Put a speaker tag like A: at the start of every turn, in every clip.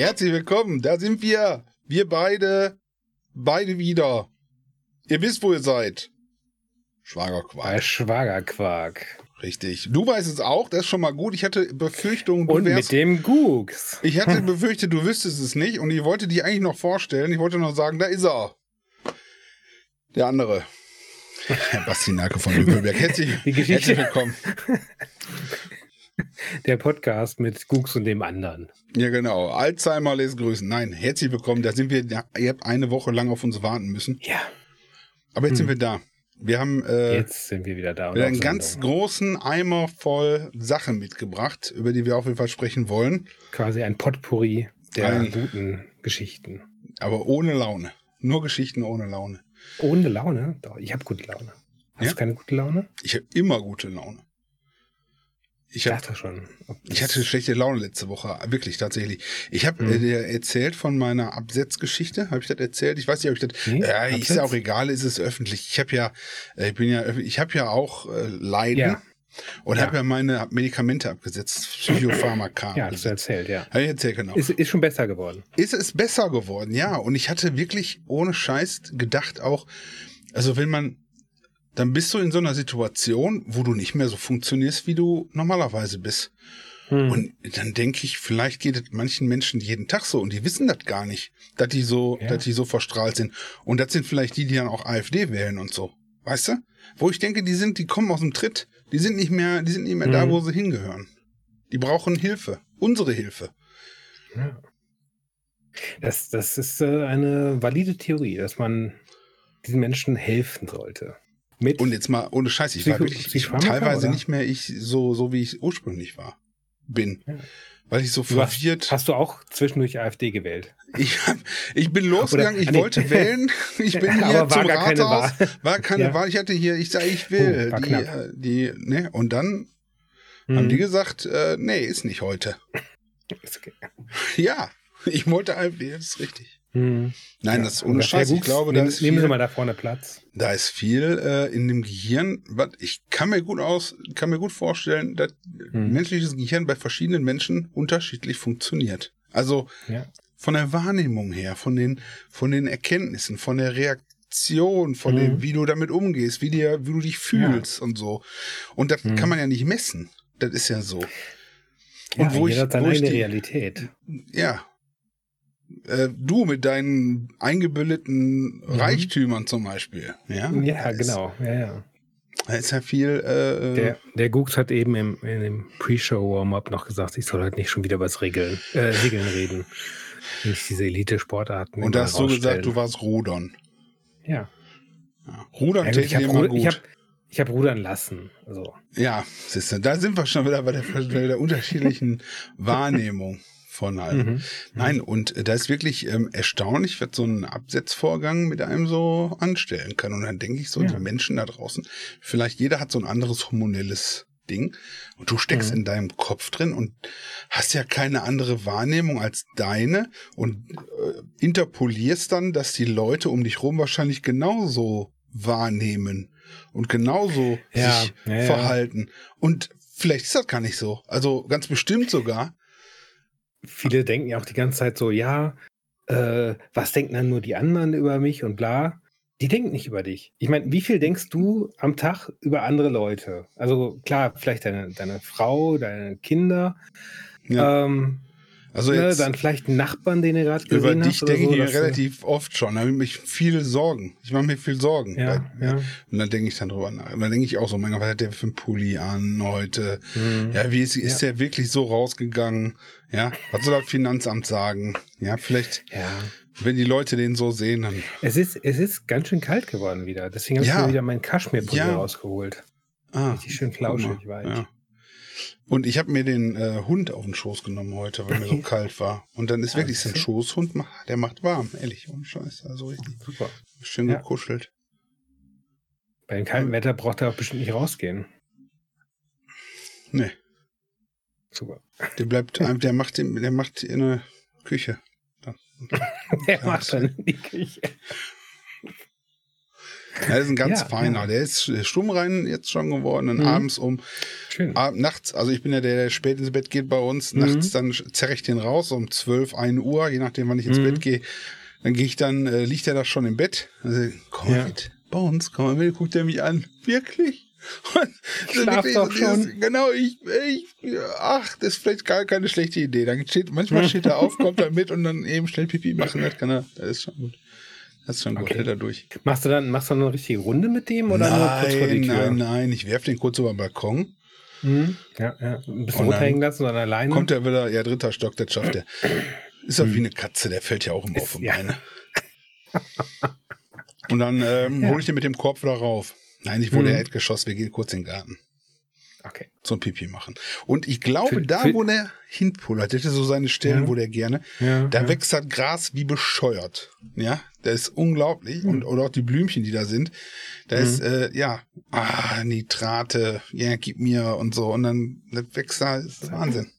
A: Herzlich willkommen, da sind wir. Wir beide, beide wieder. Ihr wisst, wo ihr seid. Schwagerquark.
B: Bei Schwagerquark.
A: Richtig. Du weißt es auch, das ist schon mal gut. Ich hatte Befürchtungen, du
B: Und
A: wärst.
B: mit dem Googs.
A: Ich hatte befürchtet, du wüsstest es nicht und ich wollte dich eigentlich noch vorstellen. Ich wollte noch sagen, da ist er. Der andere. Herr Basti Nake von Lübeberg. Herzlich, herzlich willkommen.
B: Der Podcast mit Googs und dem anderen.
A: Ja, genau. Alzheimer lässt grüßen. Nein, herzlich willkommen. Da sind wir, ihr habt eine Woche lang auf uns warten müssen.
B: Ja,
A: Aber jetzt sind wir da. Wir haben äh,
B: jetzt sind wir wieder da. auf
A: einen
B: Sendung.
A: ganz großen Eimer voll Sachen mitgebracht, über die wir auf jeden Fall sprechen wollen.
B: Quasi ein Potpourri der
A: Ein-
B: guten Geschichten.
A: Aber ohne Laune. Nur Geschichten ohne Laune.
B: Ohne Laune? Doch, ich habe gute Laune. Hast
A: Ja?
B: du keine gute Laune?
A: Ich habe immer gute Laune. Ich habe
B: dachte schon.
A: Ich
B: das-
A: hatte schlechte Laune letzte Woche, wirklich tatsächlich. Ich habe
B: Hm.
A: äh, dir erzählt von meiner Absetzgeschichte. Habe ich das erzählt? Ich weiß nicht, ob ich das.
B: Nee,
A: ja, ist ja auch egal, ist es öffentlich. Ich habe ja, äh, ich bin ja, ich habe ja auch äh, Leiden
B: Ja.
A: und
B: Ja.
A: habe ja meine Medikamente abgesetzt, Psychopharmaka.
B: Ja, hast du erzählt, ja.
A: Habe ich erzählt, genau.
B: Ist, ist schon besser geworden.
A: ist es besser geworden, ja. Und ich hatte wirklich ohne Scheiß gedacht auch, also wenn man, dann bist du in so einer Situation, wo du nicht mehr so funktionierst, wie du normalerweise bist.
B: Hm.
A: Und dann denke ich, vielleicht geht es manchen Menschen jeden Tag so und die wissen das gar nicht, dass die so,
B: Ja.
A: dass die so verstrahlt sind. Und das sind vielleicht die, die dann auch AfD wählen und so. Weißt du? Wo ich denke, die sind, die kommen aus dem Tritt. Die sind nicht mehr, die sind nicht mehr da,
B: Mhm.
A: wo sie hingehören. Die brauchen Hilfe. Unsere Hilfe.
B: Ja. Das, das ist äh, eine valide Theorie, dass man diesen Menschen helfen sollte. Mit
A: Und jetzt mal ohne Scheiß, ich war
B: Psycho-
A: wirklich ich, teilweise
B: oder?
A: nicht mehr ich so, so wie ich ursprünglich war, bin.
B: Ja.
A: Weil ich so
B: Du hast,
A: verwirrt.
B: hast du auch zwischendurch AfD gewählt?
A: Ich, hab, ich bin losgegangen, ich
B: ah, nee.
A: wollte wählen. Ich bin hier
B: Aber war
A: zum
B: gar keine
A: Rathaus.
B: Wahl.
A: War keine
B: Ja.
A: Wahl. Ich hatte hier, ich sage, ich will.
B: Oh, war
A: die, äh, die, ne? Und dann
B: Hm.
A: haben die gesagt, äh, nee, ist nicht heute.
B: Ist okay.
A: Ja, ich wollte AfD, das ist richtig.
B: Hm.
A: Nein,
B: Ja,
A: das ist ohne Scheiß. Ich glaube, da
B: nehmen, nehmen Sie
A: viel,
B: mal da vorne Platz.
A: da ist viel äh, in dem Gehirn. Was ich kann mir gut aus, kann mir gut vorstellen, dass
B: Hm.
A: menschliches Gehirn bei verschiedenen Menschen unterschiedlich funktioniert. Also
B: Ja.
A: von der Wahrnehmung her, von den, von den Erkenntnissen, von der Reaktion, von
B: Mhm.
A: dem, wie du damit umgehst, wie dir, wie du dich fühlst und so. Und das
B: Mhm.
A: kann man ja nicht messen. Das ist ja so.
B: Ja,
A: Und wo ich, wo ich die,
B: Realität.
A: ja. Äh, du mit deinen eingebildeten
B: Mhm.
A: Reichtümern zum Beispiel. Ja,
B: Ja,
A: Da ist-
B: genau. Ja, ja.
A: Da ist ja viel. Äh,
B: Der, der Gux hat eben im, in dem Pre-Show-Warm-Up noch gesagt, ich soll heute nicht schon wieder über das Regeln, äh, Segeln reden. Nicht diese Elite-Sportarten.
A: und da hast du gesagt, du warst Rudern.
B: Ja.
A: Ja. Rudern
B: ja ich habe
A: immer
B: Ru
A: gut.
B: ich hab, ich hab rudern lassen. Also,
A: Ja, siehst du, da sind wir schon wieder bei der, bei der unterschiedlichen Wahrnehmung von allem.
B: mhm.
A: Nein, und äh, da ist wirklich ähm, erstaunlich, was so ein Absetzvorgang mit einem so anstellen kann. Und dann denke ich so,
B: Ja.
A: die Menschen da draußen, vielleicht jeder hat so ein anderes hormonelles Ding und du steckst
B: Mhm.
A: in deinem Kopf drin und hast ja keine andere Wahrnehmung als deine und äh, interpolierst dann, dass die Leute um dich rum wahrscheinlich genauso wahrnehmen und genauso
B: Ja,
A: sich
B: ja, ja.
A: verhalten. Und vielleicht ist das gar nicht so. Also ganz bestimmt sogar.
B: Viele denken ja auch die ganze Zeit so, ja, äh, was denken dann nur die anderen über mich und bla. Die denken nicht über dich. Ich meine, wie viel denkst du am Tag über andere Leute? Also klar, vielleicht deine, deine Frau, deine Kinder,
A: Ja.
B: ähm,
A: Also
B: ne,
A: jetzt
B: dann vielleicht einen Nachbarn, den du gerade gesehen
A: über dich denke
B: so,
A: ich mir relativ oft schon. Da habe ich mich viel Sorgen. Ich mache mir viel Sorgen.
B: Ja,
A: Weil-
B: ja.
A: Und dann denke ich dann drüber nach. Und dann denke ich auch so, mein Gott, was hat der für einen Pulli an heute?
B: Mhm.
A: Ja, wie ist, ist der wirklich so rausgegangen? Ja, was soll das Finanzamt sagen? Ja, vielleicht,
B: ja.
A: wenn die Leute den so sehen, dann.
B: Es ist, es ist ganz schön kalt geworden wieder. Deswegen habe
A: Ja.
B: ich mir wieder meinen Kaschmirpulli
A: Ja.
B: rausgeholt.
A: Ah,
B: Richtig schön flauschig war ich.
A: ja. Und ich habe mir den äh, Hund auf den Schoß genommen heute, weil mir so kalt war. Und dann ist
B: Ja,
A: wirklich so ein Schoßhund, der macht warm, ehrlich, ohne Scheiß. Also richtig
B: Super.
A: schön
B: Ja.
A: gekuschelt.
B: Bei dem kalten Wetter braucht er auch bestimmt nicht rausgehen.
A: Nee.
B: Super.
A: Der bleibt, der macht, der macht in der Küche.
B: Der macht dann in die Küche.
A: Das ist ein ganz
B: Ja,
A: feiner.
B: ja.
A: Der ist stumm rein jetzt schon geworden und
B: Mhm.
A: abends um ab, nachts, also ich bin ja der, der spät ins Bett geht bei uns,
B: Mhm.
A: nachts dann zerre ich den raus um 12, 1 Uhr, je nachdem, wann ich ins
B: Mhm.
A: Bett gehe. Dann gehe ich dann, äh, liegt er da schon im Bett. Also, komm
B: Ja.
A: mit, bei uns, komm mal mit, guckt er mich an. Wirklich? Und so
B: Schlaf
A: wirklich
B: doch
A: so dieses-
B: schon.
A: Genau, ich, ich, ach, das ist vielleicht gar keine schlechte Idee. Dann steht, manchmal steht er auf, kommt er mit und dann eben schnell Pipi machen, das kann er, das ist schon gut. Das ist schon gut,
B: Okay.
A: hält er durch.
B: Machst du dann, machst du dann eine richtige Runde mit dem oder nur kurz vor die
A: Nein,
B: Tür?
A: nein, nein, ich werf den kurz über den Balkon.
B: Mhm. Ja, ja. Ein bisschen
A: Und
B: runterhängen lassen oder alleine.
A: Kommt er wieder, ja, dritter Stock, das schafft er. Ist doch wie eine Katze, der fällt ja auch immer auf
B: ja.
A: Beine. Und dann ähm,
B: Ja.
A: hole ich den mit dem Korb wieder rauf. Nein, ich wurde
B: Mhm.
A: Erdgeschoss, wir gehen kurz in den Garten.
B: Okay.
A: So ein Pipi machen. Und ich glaube,
B: Für-
A: da,
B: für-
A: wo der hinpullert, das ist so seine Stellen,
B: Ja.
A: wo der gerne,
B: Ja,
A: da
B: ja.
A: wächst das Gras wie bescheuert. Ja, das ist unglaublich. Und, oder auch die Blümchen, die da sind. Da
B: Mhm.
A: ist, äh, ja, ah, Nitrate, ja, gib mir und so. Und dann wächst da, das ist Wahnsinn.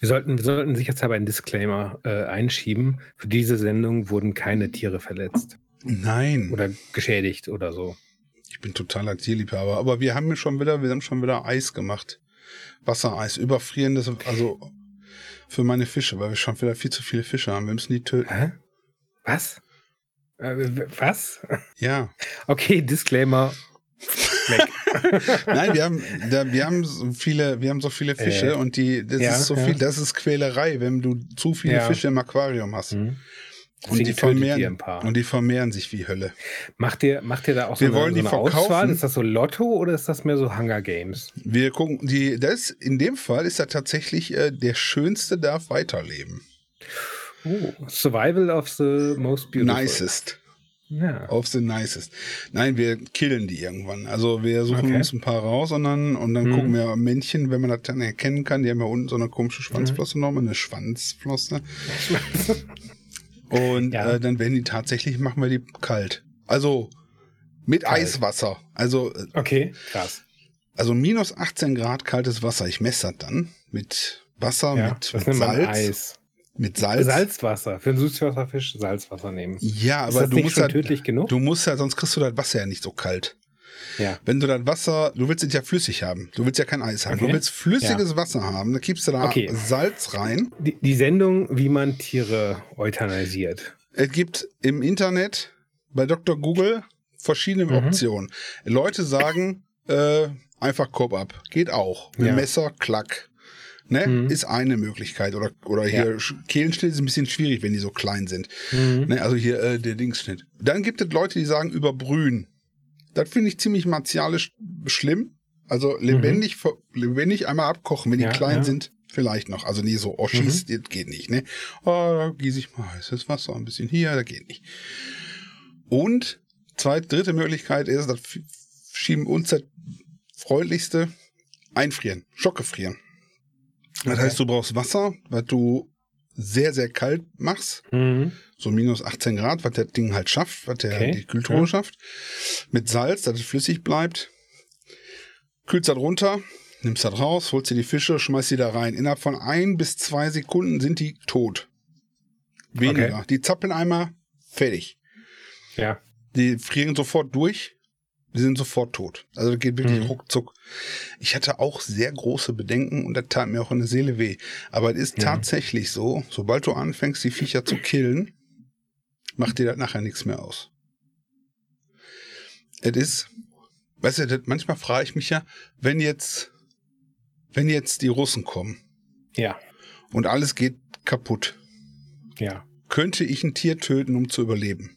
B: Wir sollten, wir sollten sicherheitshalber einen Disclaimer äh, einschieben. Für diese Sendung wurden keine Tiere verletzt
A: Nein.
B: oder geschädigt oder so.
A: Ich bin totaler Tierliebhaber, aber wir haben schon wieder, wir haben schon wieder Eis gemacht. Wassereis, überfrierendes, also für meine Fische, weil wir schon wieder viel zu viele Fische haben. Wir müssen die töten.
B: Hä? Was? Äh, was?
A: Ja.
B: Okay, Disclaimer.
A: Nein, wir haben, da, wir haben so viele, wir haben so viele Fische
B: Äh,
A: und die, das
B: ja,
A: ist so
B: ja.
A: viel, das ist Quälerei, wenn du zu viele
B: Ja.
A: Fische im Aquarium hast.
B: Hm.
A: Und die, vermehren, und die vermehren sich wie Hölle.
B: Macht ihr, macht ihr da auch so
A: Wir wollen
B: so
A: die
B: eine
A: verkaufen.
B: Auswahl? Ist das so Lotto oder ist das mehr so Hunger Games?
A: Wir gucken, die, das, in dem Fall ist da tatsächlich, äh, der Schönste darf weiterleben.
B: Oh, Survival of the most beautiful.
A: Nicest.
B: Ja.
A: Auf the nicest. Nein, wir killen die irgendwann. Also wir suchen
B: Okay.
A: uns ein paar raus und dann, und dann
B: Mhm.
A: gucken wir Männchen, wenn man das dann erkennen kann, die haben ja unten so eine komische Schwanzflosse nochmal, eine Schwanzflosse. Und
B: Ja.
A: äh, dann werden die tatsächlich, machen wir die kalt. Also mit
B: Kalt.
A: Eiswasser. Also, äh,
B: Okay, krass.
A: also minus 18 Grad kaltes Wasser. Ich messe das dann mit Wasser,
B: Ja,
A: mit, mit Salz.
B: Eis.
A: Mit Salz.
B: Salzwasser. Für einen Süßwasserfisch Salzwasser nehmen.
A: Ja, aber du musst
B: schon
A: halt,
B: tödlich genug?
A: du musst ja, sonst kriegst du das Wasser ja nicht so kalt.
B: ja.
A: Wenn du das Wasser, du willst es ja flüssig haben. Du willst ja kein Eis haben.
B: Okay.
A: Du willst flüssiges Wasser haben. Da gibst du da
B: Okay.
A: Salz rein.
B: Die, die Sendung, wie man Tiere euthanasiert.
A: Es gibt im Internet bei Dr. Google verschiedene
B: Mhm.
A: Optionen. Leute sagen, äh, einfach Kopf ab. Geht auch. Mit
B: Ja.
A: Messer, klack. Ne?
B: Mhm.
A: Ist eine Möglichkeit. Oder, oder hier Sch- Kehlenschnitt ist ein bisschen schwierig, wenn die so klein sind.
B: Mhm.
A: Ne? Also hier äh, der Dingsschnitt. Dann gibt es Leute, die sagen überbrühen. Das finde ich ziemlich martialisch schlimm. Also lebendig, ver- lebendig einmal abkochen, wenn
B: Mhm. Ja,
A: die klein
B: ja.
A: sind, vielleicht noch. Also nie so, oh, schieß, das geht nicht, ne? Oh, da gieße ich mal heißes Wasser, ein bisschen hier, da geht nicht. Und zweite, dritte Möglichkeit ist, das schieben uns das freundlichste, einfrieren, schockgefrieren. Das
B: Okay.
A: heißt, du brauchst Wasser, was du sehr, sehr kalt machst
B: Mhm.
A: so minus 18 Grad, was das Ding halt schafft, was der
B: Okay.
A: die Kühltruhe
B: Ja.
A: schafft. Mit Salz, dass es flüssig bleibt. Kühlst das runter, nimmst das raus, holst dir die Fische, schmeißt die da rein. Innerhalb von ein bis zwei Sekunden sind die tot. Weniger.
B: Okay.
A: Die zappeln einmal, fertig.
B: Ja.
A: Die frieren sofort durch. Die sind sofort tot. Also das geht wirklich
B: Mhm.
A: ruckzuck. Ich hatte auch sehr große Bedenken und das tat mir auch in der Seele weh. Aber es ist
B: Ja.
A: tatsächlich so, sobald du anfängst, die Viecher zu killen, macht dir das nachher nichts mehr aus. Es ist, weißt du, das, manchmal frage ich mich ja, wenn jetzt, wenn jetzt die Russen kommen
B: Ja.
A: und alles geht kaputt,
B: Ja.
A: könnte ich ein Tier töten, um zu überleben?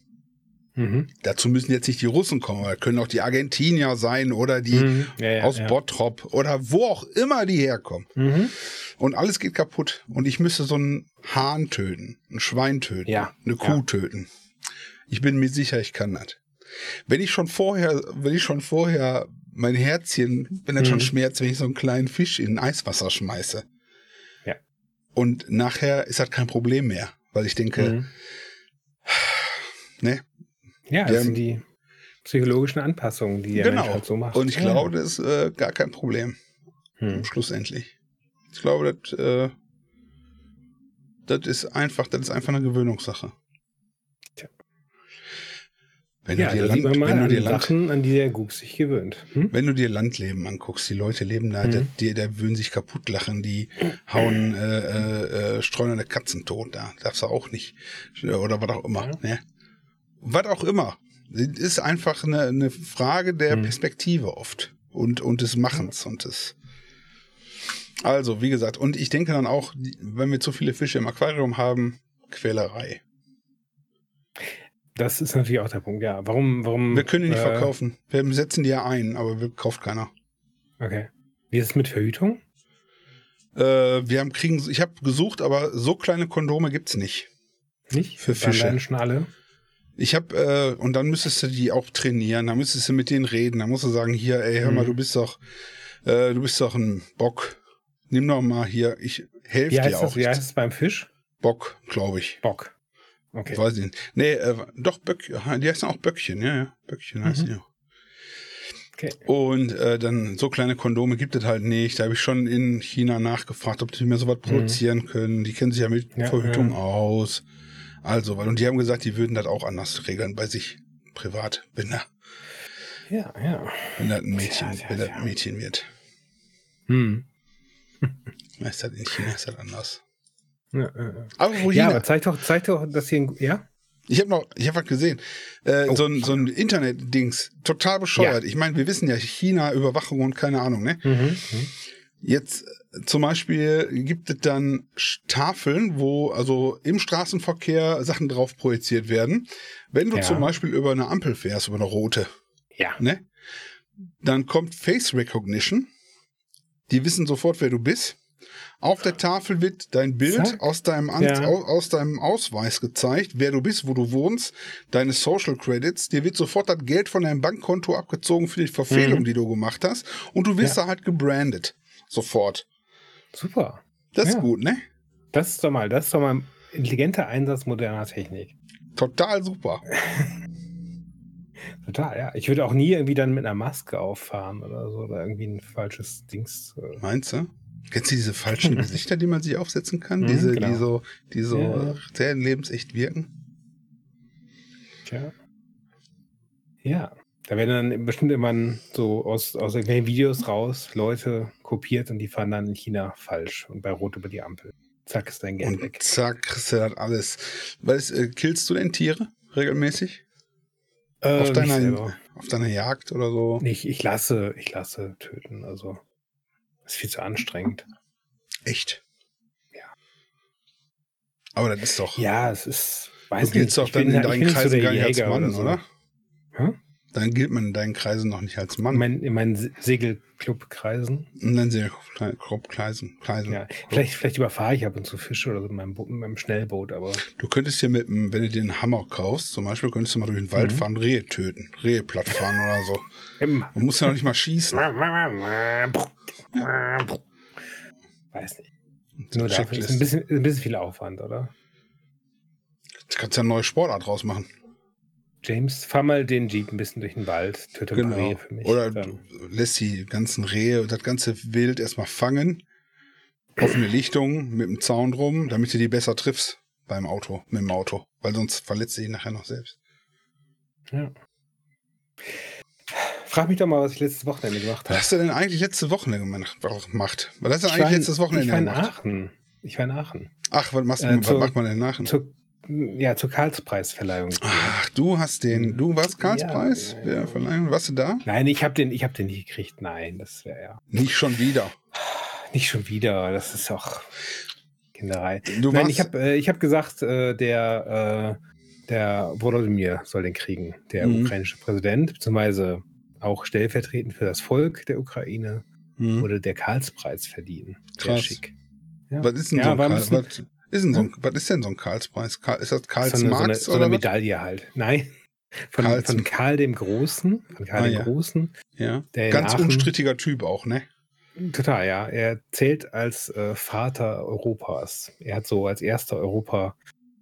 B: Mhm.
A: Dazu müssen jetzt nicht die Russen kommen, aber können auch die Argentinier sein oder die
B: Mhm. Ja, ja,
A: aus
B: ja.
A: Bottrop oder wo auch immer die herkommen.
B: Mhm.
A: Und alles geht kaputt. Und ich müsste so einen Hahn töten, ein Schwein töten, eine Kuh töten. Ich bin mir sicher, ich kann das. Wenn ich schon vorher, wenn ich schon vorher mein Herzchen, wenn das schon
B: Mhm.
A: schmerzt, wenn ich so einen kleinen Fisch in Eiswasser schmeiße.
B: Ja.
A: Und nachher ist das kein Problem mehr, weil ich denke,
B: Mhm.
A: ne,
B: Ja, das sind die psychologischen Anpassungen, die der
A: Genau.
B: Mensch halt so macht.
A: und ich
B: Ja.
A: glaube, das ist äh, gar kein Problem.
B: Hm.
A: schlussendlich. Ich glaube, das, äh, das ist einfach, das ist einfach eine Gewöhnungssache.
B: Tja.
A: Wenn
B: ja,
A: du dir,
B: da
A: Land, wenn, du
B: an
A: dir Land,
B: Sachen, an die der Gug sich gewöhnt. Hm?
A: wenn du dir Landleben anguckst, die Leute leben da,
B: Mhm.
A: die, die würden sich kaputt lachen, die hauen, äh, äh, äh, streunende Katzen tot, da darfst du auch nicht. Oder was auch immer.
B: Ja.
A: Ne? Was auch immer. Es ist einfach eine, eine Frage der
B: Mhm.
A: Perspektive oft und, und des Machens und des. Also, wie gesagt, und ich denke dann auch, wenn wir zu viele Fische im Aquarium haben, Quälerei.
B: Das ist natürlich auch der Punkt, ja. Warum, warum.
A: Wir können die nicht
B: äh,
A: verkaufen. Wir setzen die ja ein, aber wir kauft keiner.
B: Okay. Wie ist es mit Verhütung?
A: Äh, wir haben kriegen, ich habe gesucht, aber so kleine Kondome gibt's nicht.
B: Nicht?
A: Für
B: Dann
A: Fische.
B: leiden schon alle.
A: Ich habe äh, und dann müsstest du die auch trainieren, dann müsstest du mit denen reden, dann musst du sagen, hier, ey, hör mal,
B: Mhm.
A: du bist doch, äh, du bist doch ein Bock. Nimm doch mal hier, ich helfe dir
B: heißt,
A: auch.
B: das, wie heißt es beim Fisch?
A: Bock, glaube ich.
B: Bock. Okay.
A: Weiß ich nicht. Nee, äh, doch Böck, die heißen auch Böckchen, ja, ja. Böckchen heißen
B: Mhm.
A: die auch.
B: okay.
A: Und äh, dann so kleine Kondome gibt es halt nicht. Da habe ich schon in China nachgefragt, ob die mir sowas produzieren können. Die kennen sich ja mit
B: Mhm. Ja,
A: Verhütung
B: ja.
A: aus. Also, weil- und die haben gesagt, die würden das auch anders regeln bei sich privat, wenn da,
B: Ja, ja.
A: wenn das ein Mädchen,
B: Tja, tja,
A: wenn das ein Mädchen wird.
B: Hm.
A: Ist das in China ist das anders.
B: Ja, ja, ja.
A: Aber wo
B: ja, aber zeig doch, zeig doch, dass hier ein. Ja?
A: ich habe noch, ich habe was gesehen. Äh,
B: Oh.
A: so ein, so ein Internet-Dings, total bescheuert. Ich meine, wir wissen ja, China, Überwachung und keine Ahnung, ne?
B: Mhm. mhm.
A: Jetzt äh, zum Beispiel gibt es dann Tafeln, wo also im Straßenverkehr Sachen drauf projiziert werden. Wenn du
B: Ja.
A: zum Beispiel über eine Ampel fährst, über eine rote,
B: Ja.
A: ne? Dann kommt Face Recognition. Die wissen sofort, wer du bist. Auf der Tafel wird dein Bild
B: Zack.
A: aus deinem, An
B: Ja.
A: aus deinem Ausweis gezeigt, wer du bist, wo du wohnst, deine Social Credits. Dir wird sofort das Geld von deinem Bankkonto abgezogen für die Verfehlung,
B: Mhm.
A: die du gemacht hast. Und du wirst
B: Ja.
A: da halt gebrandet. Sofort.
B: Super.
A: Das ist
B: Ja.
A: gut, ne?
B: Das ist doch mal, das ist doch mal ein intelligenter Einsatz moderner Technik.
A: Total super.
B: Total, ja. Ich würde auch nie irgendwie dann mit einer Maske auffahren oder so oder irgendwie ein falsches Dings. äh,
A: Meinst du? Kennst du diese falschen Gesichter, die man sich aufsetzen kann?
B: Mhm,
A: diese,
B: genau.
A: die so, die so
B: ja.
A: sehr lebensecht wirken?
B: Tja. Ja. Da werden dann bestimmt immer so aus, aus irgendwelchen Videos raus Leute kopiert und die fahren dann in China falsch und bei Rot über die Ampel. Zack, ist dein Geld
A: Und
B: weg.
A: zack, kriegst du das alles. Weißt, äh, killst du denn Tiere regelmäßig?
B: Äh,
A: auf, deiner, auf deiner Jagd oder so?
B: Nicht, ich lasse, ich lasse töten. Also ist viel zu anstrengend.
A: Echt?
B: Ja.
A: Aber das ist doch.
B: Ja, es ist.
A: du
B: Weiß
A: giltst doch
B: ich
A: dann in
B: ich
A: deinen Kreisen
B: der
A: gar nicht als Mann,
B: so.
A: oder?
B: Hä?
A: Dann gilt man in deinen Kreisen noch nicht als Mann.
B: In meinen, in meinen Se- Segelclub-Kreisen.
A: Und dann sehr Kreisen. Kreisen.
B: Ja. Vielleicht, vielleicht überfahre ich ab und zu Fische oder so mit meinem, mit meinem Schnellboot, aber
A: Du könntest hier mit, dem- wenn du dir einen Hammer kaufst, zum Beispiel, könntest du mal durch den Wald
B: Mhm.
A: fahren, Rehe töten, Rehe platt fahren oder so. Man muss ja noch nicht mal schießen.
B: Weiß nicht. Nur dafür ist ein bisschen, ein bisschen viel Aufwand, oder?
A: Du kannst ja eine neue Sportart draus machen.
B: James, fahr mal den Jeep ein bisschen durch den Wald, töte
A: Genau.
B: Rehe für mich.
A: Oder
B: dann.
A: du lässt die ganzen Rehe und das ganze Wild erstmal fangen. Offene Lichtung mit dem Zaun drum, damit du die besser triffst beim Auto, mit dem Auto. Weil sonst verletzt du dich nachher noch selbst.
B: Ja. Frag mich doch mal, was ich letztes Wochenende gemacht
A: Was
B: habe.
A: hast du denn eigentlich letzte Wochenende gemacht? Was hast du
B: Ich
A: eigentlich
B: in-
A: letztes Wochenende
B: Ich war in
A: gemacht?
B: Aachen. Ich war in Aachen.
A: Ach, was, machst,
B: Äh,
A: was
B: zur-
A: macht man denn nach?
B: Zur, ja, zur Karlspreisverleihung.
A: Ach, du hast den, du warst Karlspreis?
B: Ja, ja, ja.
A: Verleihung. Warst du da?
B: Nein, ich habe den, ich hab den nicht gekriegt. Nein, das wäre ja
A: Nicht schon wieder.
B: nicht schon wieder. Das ist auch Kinderei.
A: Du
B: Nein, ich habe äh, ich hab gesagt, äh, der, äh, der Volodymyr soll den kriegen, der
A: Mhm.
B: ukrainische Präsident, beziehungsweise auch stellvertretend für das Volk der Ukraine,
A: Hm.
B: würde der Karlspreis verdienen. Sehr
A: Krass.
B: schick. Ja.
A: Was ist denn
B: Ja,
A: so ein Karl,
B: bisschen-
A: ist denn so ein, was ist denn so ein Karlspreis? Karl, ist das Karls
B: so eine, so eine,
A: Marx
B: so eine
A: oder was?
B: Medaille halt. Nein. Von,
A: Karls-
B: von Karl dem Großen, von Karl
A: Ah,
B: dem
A: ja.
B: Großen,
A: Ja. Ganz
B: Aachen-
A: unstrittiger Typ auch, ne?
B: Total, ja. Er zählt als äh, Vater Europas. Er hat so als erster Europa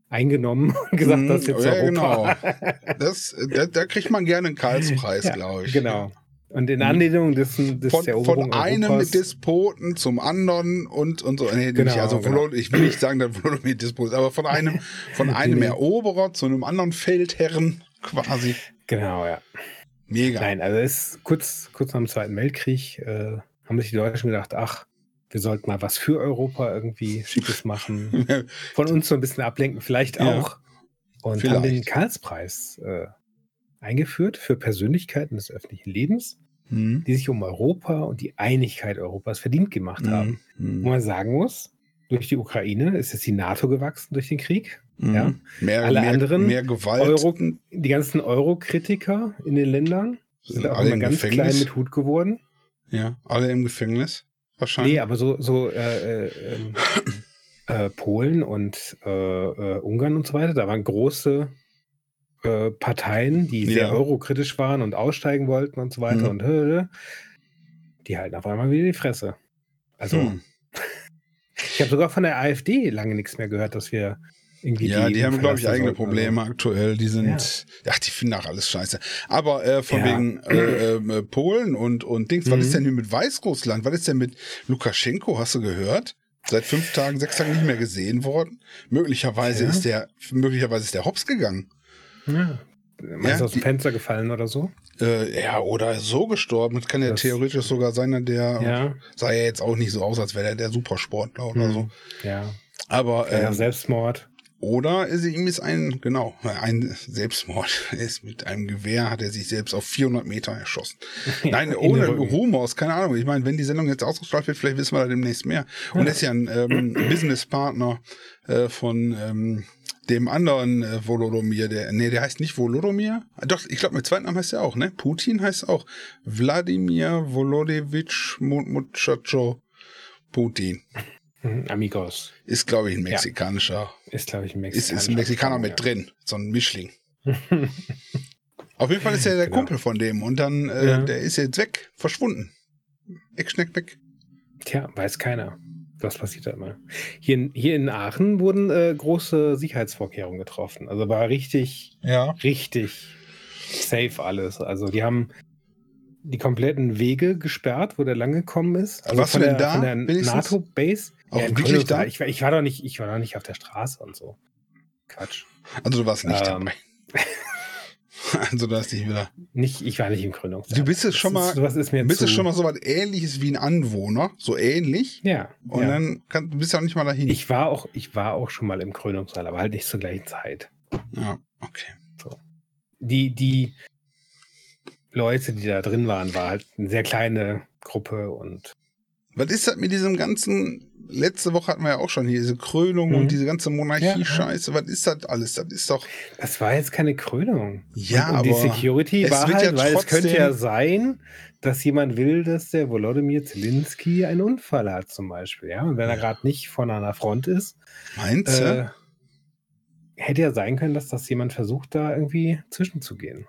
B: eingenommen und gesagt,
A: Mhm,
B: das ist jetzt
A: ja,
B: Europa.
A: Das, da, da kriegt man gerne einen Karlspreis,
B: Ja,
A: glaube ich.
B: Genau. Und in
A: Mhm.
B: Anlehnung des, des
A: Von,
B: der
A: von einem
B: Europas,
A: Despoten zum anderen und, und so. Nee,
B: Genau,
A: nicht, also
B: genau.
A: Ich will nicht sagen, dass Volodymyr Despot ist, aber von einem, von einem
B: Nee.
A: Eroberer zu einem anderen Feldherren quasi.
B: Genau, ja.
A: Mega.
B: Nein, also es ist kurz, kurz nach dem Zweiten Weltkrieg äh, haben sich die Deutschen gedacht, ach, wir sollten mal was für Europa irgendwie Schickes machen. Von uns so ein bisschen ablenken, vielleicht
A: Ja.
B: auch. Und
A: Vielleicht.
B: haben den Karlspreis äh, eingeführt für Persönlichkeiten des öffentlichen Lebens,
A: Hm.
B: die sich um Europa und die Einigkeit Europas verdient gemacht haben.
A: Hm.
B: Wo man sagen muss, durch die Ukraine ist jetzt die NATO gewachsen durch den Krieg.
A: Hm.
B: Ja.
A: Mehr,
B: Alle
A: mehr,
B: anderen
A: mehr Gewalt.
B: Euro, die ganzen Euro-Kritiker in den Ländern sind
A: Sind
B: auch
A: alle
B: immer
A: im
B: ganz
A: Gefängnis?
B: klein mit Hut geworden.
A: Ja, alle im Gefängnis. Wahrscheinlich.
B: Nee, aber so, so äh, äh, ähm, äh, Polen und äh, äh, Ungarn und so weiter, da waren große äh, Parteien, die sehr
A: Ja.
B: eurokritisch waren und aussteigen wollten und so weiter
A: Hm.
B: und die halten auf einmal wieder die Fresse. Also,
A: Hm.
B: ich habe sogar von der AfD lange nichts mehr gehört, dass wir irgendwie
A: Ja, die,
B: EU
A: haben, glaube ich, eigene
B: sollten.
A: Probleme aktuell. Die sind, ja, die finden auch alles scheiße. Aber äh, von
B: Ja.
A: wegen äh, ähm, äh, Polen und, und Dings, was
B: Mhm.
A: ist denn hier mit Weißrussland? Was ist denn mit Lukaschenko? Hast du gehört? Seit fünf Tagen, sechs Tagen nicht mehr gesehen worden. Möglicherweise
B: Ja.
A: ist der, möglicherweise ist der Hops gegangen.
B: Ja. Meinst du aus dem
A: die-
B: Fenster gefallen oder so?
A: Äh, ja, oder so gestorben. Das kann ja
B: Das-
A: theoretisch sogar sein, dass der
B: Ja.
A: sah ja jetzt auch nicht so aus, als wäre der der Supersportler oder
B: Hm.
A: so.
B: Ja.
A: Aber
B: ja
A: ähm,
B: Selbstmord.
A: Oder ist, ihm ist ein, genau, ein Selbstmord. Er ist mit einem Gewehr, hat er sich selbst auf 400 Meter erschossen. Nein,
B: in
A: ohne. Humors, keine Ahnung. Ich meine, wenn die Sendung jetzt ausgestrahlt wird, vielleicht wissen wir da demnächst mehr. Und
B: Ja.
A: er ist ja ein ähm, Businesspartner äh, von ähm, dem anderen äh, Volodymyr, der, nee, der heißt nicht Volodymyr. Ah, Doch, ich glaube, mit zweiten Namen heißt er auch, ne? Putin heißt auch Wladimir Volodevich Muchacho Putin.
B: Mhm, Amigos.
A: Ist, glaube ich, ein
B: Ja.
A: mexikanischer
B: Ist, glaube ich, ein
A: ist,
B: Mexikaner.
A: ist ein Mexikaner mit drin, so ein Mischling. Auf jeden Fall ist er der
B: Genau.
A: Kumpel von dem und dann, äh,
B: Ja.
A: der ist jetzt weg, verschwunden. Eckschneck weg.
B: Tja, weiß keiner. Was passiert da immer? Hier in, hier in Aachen wurden äh, große Sicherheitsvorkehrungen getroffen. Also war richtig,
A: Ja.
B: richtig safe alles. Also die haben die kompletten Wege gesperrt, wo der lang gekommen ist. Also
A: Warst
B: von
A: du
B: der,
A: denn da,
B: von der? NATO-Base.
A: Auch
B: in
A: wirklich da?
B: Ich, war- ich, war doch nicht, ich war doch nicht auf der Straße und so. Quatsch.
A: Also du warst nicht
B: Ähm.
A: dabei. also du hast dich wieder.
B: Nicht, ich war nicht im Gründungssaal.
A: Du bist
B: Das
A: schon mal-
B: Ist, ist mir
A: Bist du schon mal so was ähnliches wie ein Anwohner? So ähnlich?
B: Ja.
A: Und
B: ja.
A: dann kann, du bist ja auch nicht mal dahin.
B: Ich war auch, ich war auch schon mal im Krönungssaal, aber halt nicht zur gleichen Zeit.
A: ja, okay.
B: Die, die Leute, die da drin waren, war halt eine sehr kleine Gruppe und
A: Was ist das mit diesem ganzen, letzte Woche hatten wir ja auch schon hier diese Krönung
B: Mhm.
A: und diese ganze
B: Ja,
A: Monarchie-Scheiße. Was ist das alles? Das ist doch,
B: das war jetzt keine Krönung.
A: Ja,
B: und, und die
A: aber
B: Security
A: es
B: war
A: wird
B: halt,
A: ja
B: weil es könnte ja sein, dass jemand will, dass der Volodymyr Zelensky einen Unfall hat zum Beispiel. Ja? Und wenn er
A: Ja.
B: gerade nicht von einer Front ist,
A: meinst du?
B: äh, hätte ja sein können, dass das jemand versucht, da irgendwie zwischenzugehen.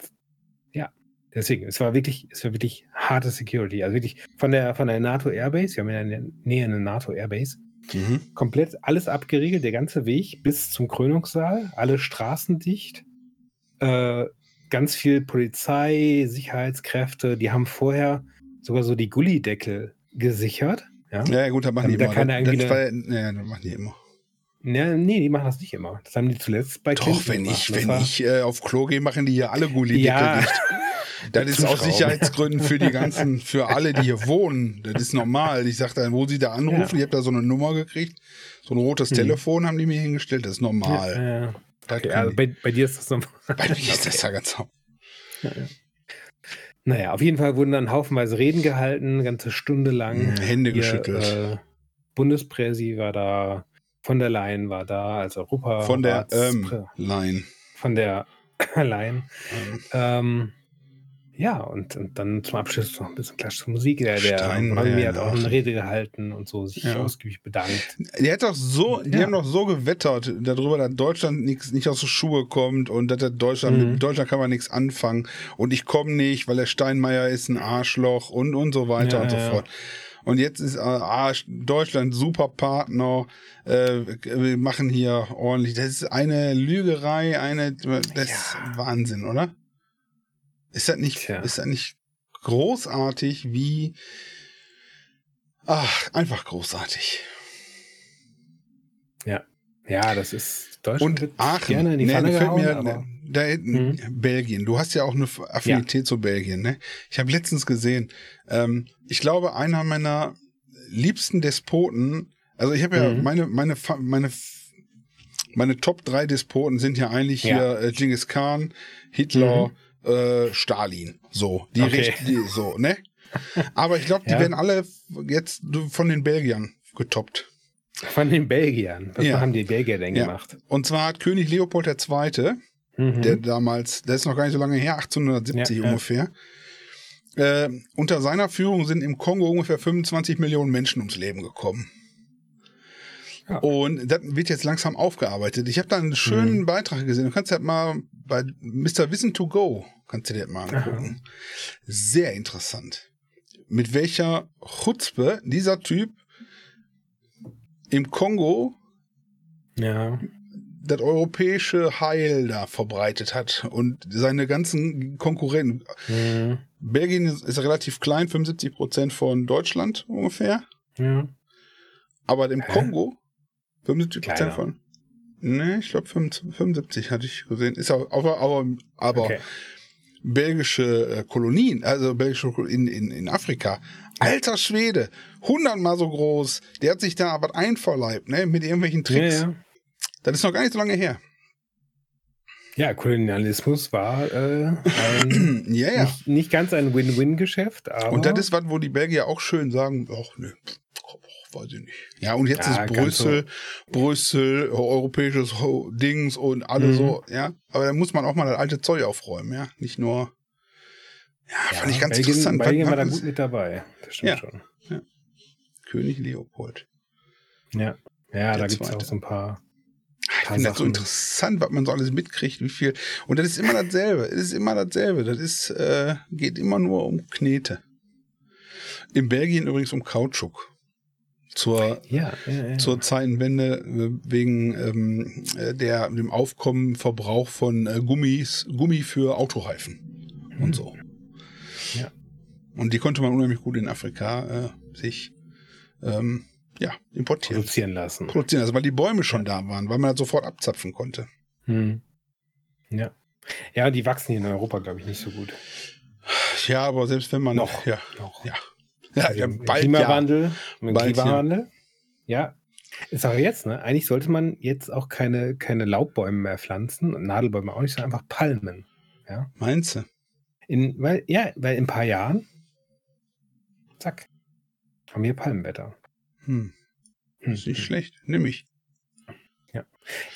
B: Deswegen, es war wirklich, es war wirklich harte Security. Also wirklich von der, von der NATO Airbase, wir haben ja in der Nähe eine NATO Airbase,
A: mhm.
B: komplett alles abgeriegelt, der ganze Weg bis zum Krönungssaal, alle Straßen dicht, äh, ganz viel Polizei, Sicherheitskräfte, die haben vorher sogar so die Gullideckel gesichert. Ja?
A: Ja, gut, da machen die
B: da
A: immer.
B: keiner
A: Das, war, ja, das machen die immer.
B: Ja, nee, die machen das nicht immer. Das haben die zuletzt bei
A: Doch,
B: Clinton
A: wenn
B: gemacht.
A: ich,
B: Das
A: wenn ich äh, auf Klo gehe, machen die hier alle Gullideckel
B: Ja.
A: dicht. Das ist aus. Sicherheitsgründen für die ganzen, für alle, die hier wohnen. Das ist normal. Ich sag dann, wo sie da anrufen,
B: Ja.
A: ich habe da so eine Nummer gekriegt, so ein rotes
B: Mhm.
A: Telefon haben die mir hingestellt, das ist normal.
B: Ja, ja. Okay, also bei, bei dir ist das normal.
A: Bei mir ist das ja ganz normal.
B: Naja, auf jeden Fall wurden dann haufenweise Reden gehalten, ganze Stunde lang.
A: Mhm, Hände
B: Hier,
A: geschüttelt.
B: Äh, Bundespräsi war da, von der Leyen war da, als Europa.
A: Von der ähm, Line.
B: von der Leyen.
A: Ähm,
B: Ähm, ja, und, und dann zum Abschluss noch ein bisschen klassische Musik. Der, der
A: Steinmeier,
B: Volodymyr hat auch eine Rede gehalten und so sich
A: Ja.
B: ausgiebig bedankt.
A: Die hat doch so, die
B: Ja.
A: haben doch so gewettert darüber, dass Deutschland nix, nicht aus den Schuhe kommt und dass Deutschland,
B: Mhm.
A: mit Deutschland kann man nichts anfangen und ich komme nicht, weil der Steinmeier ist ein Arschloch und, und so weiter
B: Ja,
A: und so fort. Und jetzt ist Arsch, Deutschland super Partner, äh, wir machen hier ordentlich. Das ist eine Lügerei, eine, das ist. Wahnsinn, oder? Ist das nicht,
B: Tja.
A: ist das nicht großartig, wie, ach, einfach großartig.
B: Ja, das ist Deutschland
A: Und Aachen.
B: gerne in die
A: Nee,
B: Pfanne gehauen,
A: mir,
B: aber
A: da hinten, Belgien. Du hast ja auch eine Affinität zu Belgien, ne? Ich habe letztens gesehen, ähm, ich glaube, einer meiner liebsten Despoten, also ich habe ja
B: Mhm.
A: meine, meine, meine, meine Top 3 Despoten sind ja eigentlich
B: Ja.
A: hier äh, Genghis Khan, Hitler, äh, Stalin. So, die,
B: Okay.
A: Die so, ne? Aber ich glaube, die
B: Ja.
A: werden alle jetzt von den Belgiern getoppt.
B: Von den Belgiern. Was
A: Ja.
B: haben die Belgier denn
A: Ja.
B: gemacht?
A: Und zwar hat König Leopold II.,
B: Mhm.
A: der damals, der ist noch gar nicht so lange her, 1870
B: Ja, ja.
A: ungefähr. Äh, unter seiner Führung sind im Kongo ungefähr 25 Millionen Menschen ums Leben gekommen.
B: Ja.
A: Und das wird jetzt langsam aufgearbeitet. Ich habe da einen schönen
B: Mhm.
A: Beitrag gesehen. Du kannst ja mal bei Mr. Wissen to Go, kannst du dir das mal angucken. Sehr interessant. Mit welcher Chutzpe dieser Typ im Kongo
B: ja.
A: das europäische Heil da verbreitet hat und seine ganzen Konkurrenten.
B: Mhm.
A: Belgien ist, relativ klein, 75 Prozent von Deutschland ungefähr,
B: ja.
A: aber im? Kongo 75 Prozent
B: Kleiner.
A: von. Ne, ich glaube 75 hatte ich gesehen. Ist auch, aber, aber, aber
B: Okay.
A: belgische äh, Kolonien, also belgische Kol- in, in, in Afrika. Alter Schwede, hundertmal so groß. Der hat sich da was einverleibt, ne, mit irgendwelchen
B: Ja,
A: Tricks.
B: ja.
A: Das ist noch gar nicht so lange her.
B: ja, Kolonialismus war äh, ein,
A: ja, ja.
B: Nicht, nicht ganz ein Win-Win-Geschäft, aber.
A: Und das ist was, wo die Belgier auch schön sagen, ach ne, weiß ich nicht. Ja, und jetzt
B: Ja,
A: ist Brüssel, Brüssel, europäisches Dings und alle
B: Mhm.
A: so, ja. Aber da muss man auch mal das alte Zeug aufräumen, ja. Nicht nur, ja, fand ich ganz
B: Belgien,
A: interessant.
B: Belgien war da gut mit dabei. Das stimmt
A: Ja.
B: schon.
A: König Leopold.
B: Ja, ja da gibt es auch so ein paar.
A: Ich
B: paar
A: finde das so interessant, was man so alles mitkriegt, wie viel. Und das ist immer dasselbe. Es ist immer dasselbe. Das ist, äh, geht immer nur um Knete. In Belgien übrigens um Kautschuk. Zur
B: Ja, ja, ja.
A: zur Zeitenwende äh, wegen ähm, äh, der, dem Aufkommen, Verbrauch von äh, Gummis, Gummi für Autoreifen und so.
B: Ja.
A: Und die konnte man unheimlich gut in Afrika äh, sich ähm, ja, importieren.
B: produzieren lassen.
A: Produzieren, also weil die Bäume schon da waren, weil man das sofort abzapfen konnte.
B: Hm. Ja. Ja, die wachsen hier in Europa, glaube ich, nicht so gut.
A: Ja, aber selbst wenn man
B: Noch.
A: ja,
B: Noch.
A: ja, ja, ja
B: Mit dem
A: bald ja.
B: Klimawandel.
A: Bald, ja.
B: Klimawandel. Ja. Ist auch jetzt, ne? Eigentlich sollte man jetzt auch keine, keine Laubbäume mehr pflanzen und Nadelbäume auch nicht, sondern einfach Palmen.
A: Meinst du?
B: In, weil, ja, weil in ein paar Jahren, zack, haben wir Palmenwetter.
A: Hm,
B: Hm.
A: ist nicht schlecht. Nimm ich.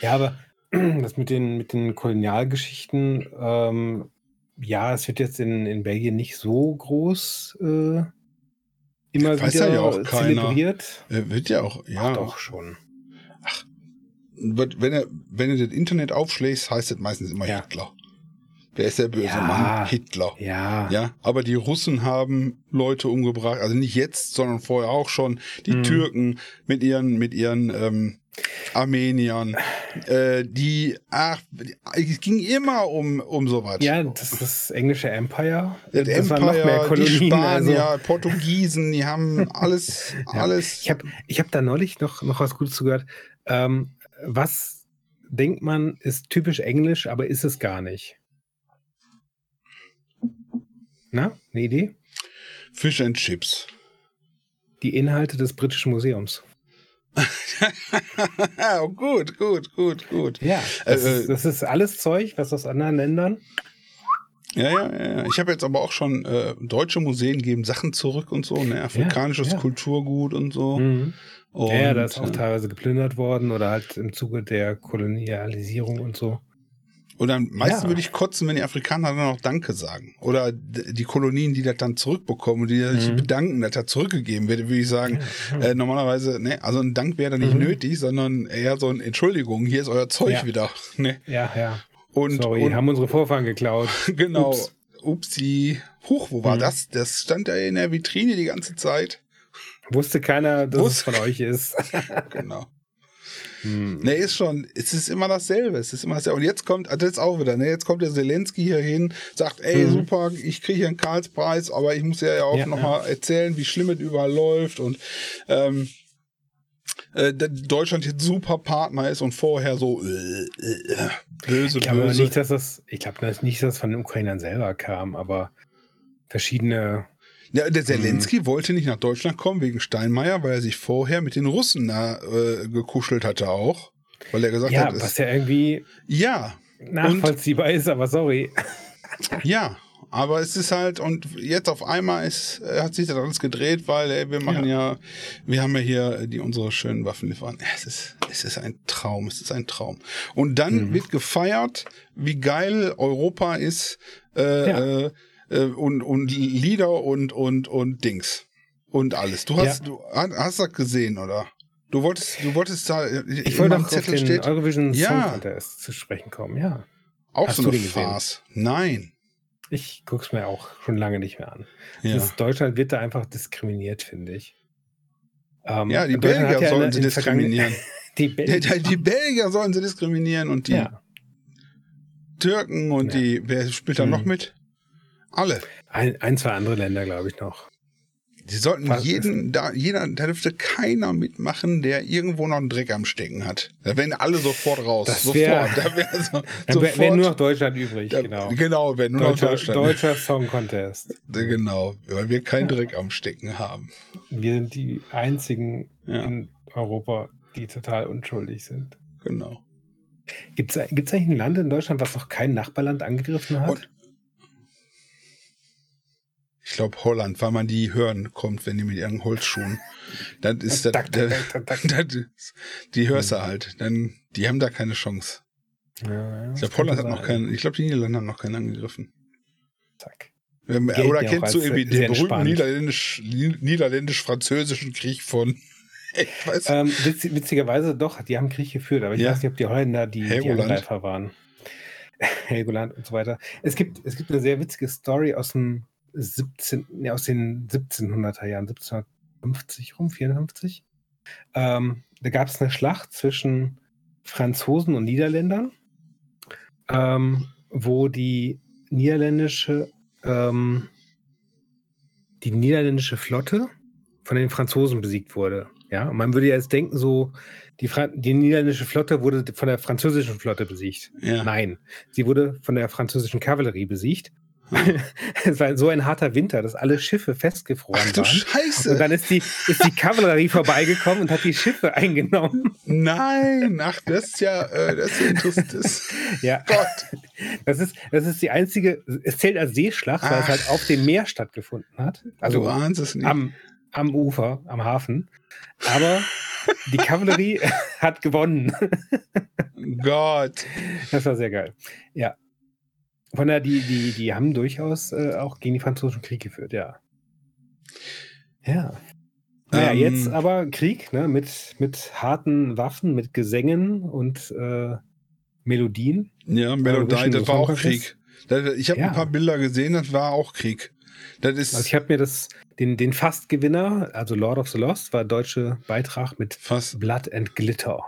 B: Ja, aber das mit den, mit den Kolonialgeschichten, ähm, ja, es wird jetzt in, in Belgien nicht so groß äh, immer
A: Weiß
B: wieder
A: ja auch keiner.
B: zelebriert.
A: Äh, wird ja auch, ja.
B: Ach, doch schon.
A: Wird- Wenn, er, wenn du das Internet aufschlägst, heißt es meistens immer
B: Ja.
A: Hitler. Wer ist der böse
B: Ja.
A: Mann? Hitler.
B: Ja.
A: Ja, aber die Russen haben Leute umgebracht, also nicht jetzt, sondern vorher auch schon. Die
B: Mhm.
A: Türken mit ihren, mit ihren ähm, Armeniern, äh, die, ach, es ging immer um, um sowas.
B: Ja, das ist das englische Empire.
A: Das
B: das waren
A: Empire,
B: noch mehr Kolonien.
A: die Spanier,
B: also,
A: Portugiesen, die haben alles,
B: Ja.
A: alles.
B: ich habe ich hab da neulich noch, noch was Gutes zugehört. Ähm, was denkt man, ist typisch englisch, aber ist es gar nicht. Na, eine Idee?
A: Fish and Chips.
B: Die Inhalte des Britischen Museums.
A: oh, gut, gut, gut, gut.
B: Ja, das,
A: Äh,
B: ist, das ist alles Zeug, was aus anderen Ländern.
A: Ja, ja, ja. ja. Ich habe jetzt aber auch schon äh, deutsche Museen geben Sachen zurück und so, ne? Afrikanisches
B: ja.
A: Kulturgut und so.
B: Mhm.
A: Und,
B: ja, ja, da ist auch
A: äh,
B: teilweise geplündert worden oder halt im Zuge der Kolonialisierung und so.
A: Und dann meistens
B: Ja.
A: würde ich kotzen, wenn die Afrikaner dann noch Danke sagen. Oder die Kolonien, die das dann zurückbekommen und die sich
B: Mhm.
A: bedanken, dass das zurückgegeben wird, würde ich sagen,
B: Ja.
A: äh, normalerweise, ne, also ein Dank wäre da nicht
B: Mhm.
A: nötig, sondern eher so ein Entschuldigung, hier ist euer Zeug
B: Ja.
A: wieder. Ne?
B: ja, ja.
A: Und,
B: Sorry,
A: und
B: haben unsere Vorfahren geklaut.
A: genau,
B: Ups.
A: upsi. Huch, wo war
B: Mhm.
A: das? Das stand da in der Vitrine die ganze Zeit.
B: Wusste keiner, dass
A: Wus-
B: es von euch ist.
A: Genau.
B: Hm.
A: Ne, ist schon, es ist immer dasselbe. Es ist immer dasselbe. Und jetzt kommt, also jetzt auch wieder, ne, jetzt kommt der Zelensky hier hin, sagt, ey,
B: Mhm.
A: super, ich kriege hier einen Karlspreis, aber ich muss ja auch
B: Ja,
A: noch mal erzählen, wie schlimm es überall läuft. Und ähm, äh, Deutschland jetzt super Partner ist und vorher so äh, äh, böse,
B: ich glaube
A: böse.
B: nicht, dass das, ich glaube nicht, dass das von den Ukrainern selber kam, aber verschiedene.
A: Ja, der Zelensky wollte nicht nach Deutschland kommen wegen Steinmeier, weil er sich vorher mit den Russen da, äh, gekuschelt hatte auch. Weil er gesagt
B: Ja,
A: hat,
B: was ja irgendwie
A: ja,
B: nachvollziehbar ist, aber sorry.
A: Ja, aber es ist halt, und jetzt auf einmal ist, äh, hat sich das alles gedreht, weil ey, wir machen ja. wir haben ja hier die unsere schönen Waffenlieferanten. Es ist, es ist ein Traum, es ist ein Traum. Und dann
B: Mhm.
A: wird gefeiert, wie geil Europa ist, äh,
B: Ja.
A: äh, äh, und, und Lieder und, und, und Dings. Und alles. Du hast,
B: Ja.
A: du hast das gesehen, oder? Du wolltest, du wolltest da,
B: Ich
A: in
B: wollte auf
A: Zettel
B: den
A: steht
B: Eurovision Song
A: Ja.
B: Contest zu sprechen kommen, ja.
A: auch
B: Hast
A: so eine? Farce. Nein.
B: Ich guck's mir auch schon lange nicht mehr an.
A: Ja.
B: Deutschland wird da einfach diskriminiert, finde ich. Ähm,
A: Ja, die Belgier
B: hat
A: sollen sie diskriminieren.
B: Die Belgier.
A: die, die Belgier sollen sie diskriminieren und die
B: ja.
A: Türken und
B: Ja.
A: die, wer spielt da
B: Mhm.
A: noch mit? Alle.
B: Ein, ein, zwei andere Länder, glaube ich, noch.
A: Die sollten
B: Was
A: jeden, da, jeder, da dürfte keiner mitmachen, der irgendwo noch einen Dreck am Stecken hat. Da wären alle sofort raus.
B: Das
A: sofort.
B: wär-
A: da wäre so,
B: Dann wäre wär nur noch
A: sofort.
B: Deutschland übrig,
A: da,
B: genau.
A: genau, wäre nur
B: Deutscher,
A: noch Deutschland.
B: Deutscher Song Contest.
A: Genau, weil wir keinen. Dreck am Stecken haben.
B: Wir sind die einzigen
A: Ja.
B: in Europa, die total unschuldig sind.
A: Genau.
B: Gibt es eigentlich ein Land in Deutschland, was noch kein Nachbarland angegriffen hat?
A: Und- Ich glaube Holland, weil man die hören kommt, wenn die mit ihren Holzschuhen. Das ist das, die hörst du halt. Dann, die haben da keine Chance.
B: Ja, ja,
A: Ich glaube, Holland hat noch keinen, ich glaube, die Niederlande haben noch keinen angegriffen.
B: Zack.
A: Ähm, Oder kennst du irgendwie den berühmten niederländisch, niederländisch-französischen Krieg von, ich weiß
B: Ähm, witz, witzigerweise doch, die haben Krieg geführt, aber ich
A: Ja.
B: weiß nicht, ob die Holländer die, die. Angreifer waren. Helgoland und so weiter. Es gibt, es gibt eine sehr witzige Story aus dem 17, nee, aus den 1700er Jahren, 1750 rum, 54. Ähm, da gab es eine Schlacht zwischen Franzosen und Niederländern, ähm, wo die niederländische, ähm, die niederländische Flotte von den Franzosen besiegt wurde. Ja, und man würde ja jetzt denken, so, die, Fra die niederländische Flotte wurde von der französischen Flotte besiegt.
A: ja.
B: Nein, sie wurde von der französischen Kavallerie besiegt. es war so ein harter Winter, dass alle Schiffe festgefroren
A: Ach du
B: waren.
A: Scheiße.
B: Und dann ist die, ist die Kavallerie vorbeigekommen und hat die Schiffe eingenommen.
A: Nein, ach, das ist ja, äh, das ist ja interessant. Das,
B: Ja,
A: Gott.
B: das ist, das ist die einzige, es zählt als Seeschlacht, weil es
A: Ach.
B: halt auf dem Meer stattgefunden hat.
A: Also,
B: Also
A: du ahnst es nicht.
B: am, am Ufer, am Hafen. Aber die Kavallerie hat gewonnen.
A: Gott.
B: Das war sehr geil. Ja. Von daher, die, die, die haben durchaus äh, auch gegen die französischen Krieg geführt, ja. Ja. Naja,
A: Ähm,
B: jetzt aber Krieg, ne, mit, mit harten Waffen, mit Gesängen und äh, Melodien.
A: Ja, Melodie,
B: Eurovision
A: das war auch? Krieg. Das, ich habe
B: Ja.
A: ein paar Bilder gesehen, das war auch Krieg. Das ist
B: Also ich habe mir das, den, den Fastgewinner, also Lord of the Lost, war deutsche Beitrag mit
A: fast.
B: Blood and Glitter,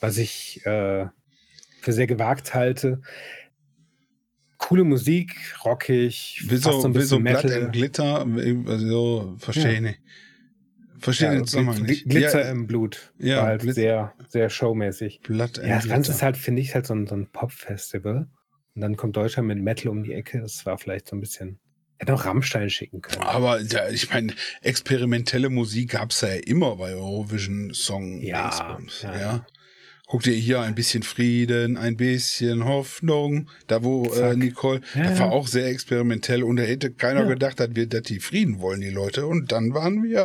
B: was ich äh, für sehr gewagt halte. Coole Musik, rockig, fast so ein bisschen
A: Blood
B: Metal.
A: and Glitter? Also, verstehe
B: Ja.
A: ich nicht. Verstehe
B: Ja,
A: den Zusammenhang nicht.
B: Glitzer
A: ja,
B: im Blut.
A: ja,
B: war halt
A: Glitz-
B: sehr, sehr showmäßig.
A: Blood
B: Ja, das Ganze ist halt, finde ich, halt so ein, so ein Pop-Festival. Und dann kommt Deutschland mit Metal um die Ecke. Das war vielleicht so ein bisschen. Hätte auch Rammstein schicken können.
A: Aber ja, ich meine, experimentelle Musik gab's ja immer bei Eurovision Song.
B: Ja, ja,
A: ja. Guck dir hier ein bisschen Frieden, ein bisschen Hoffnung. Da wo äh. Nicole,
B: Ja,
A: das war
B: ja.
A: auch sehr experimentell und da hätte keiner
B: Ja.
A: gedacht, dass wir, dass die Frieden wollen, die Leute. Und dann waren wir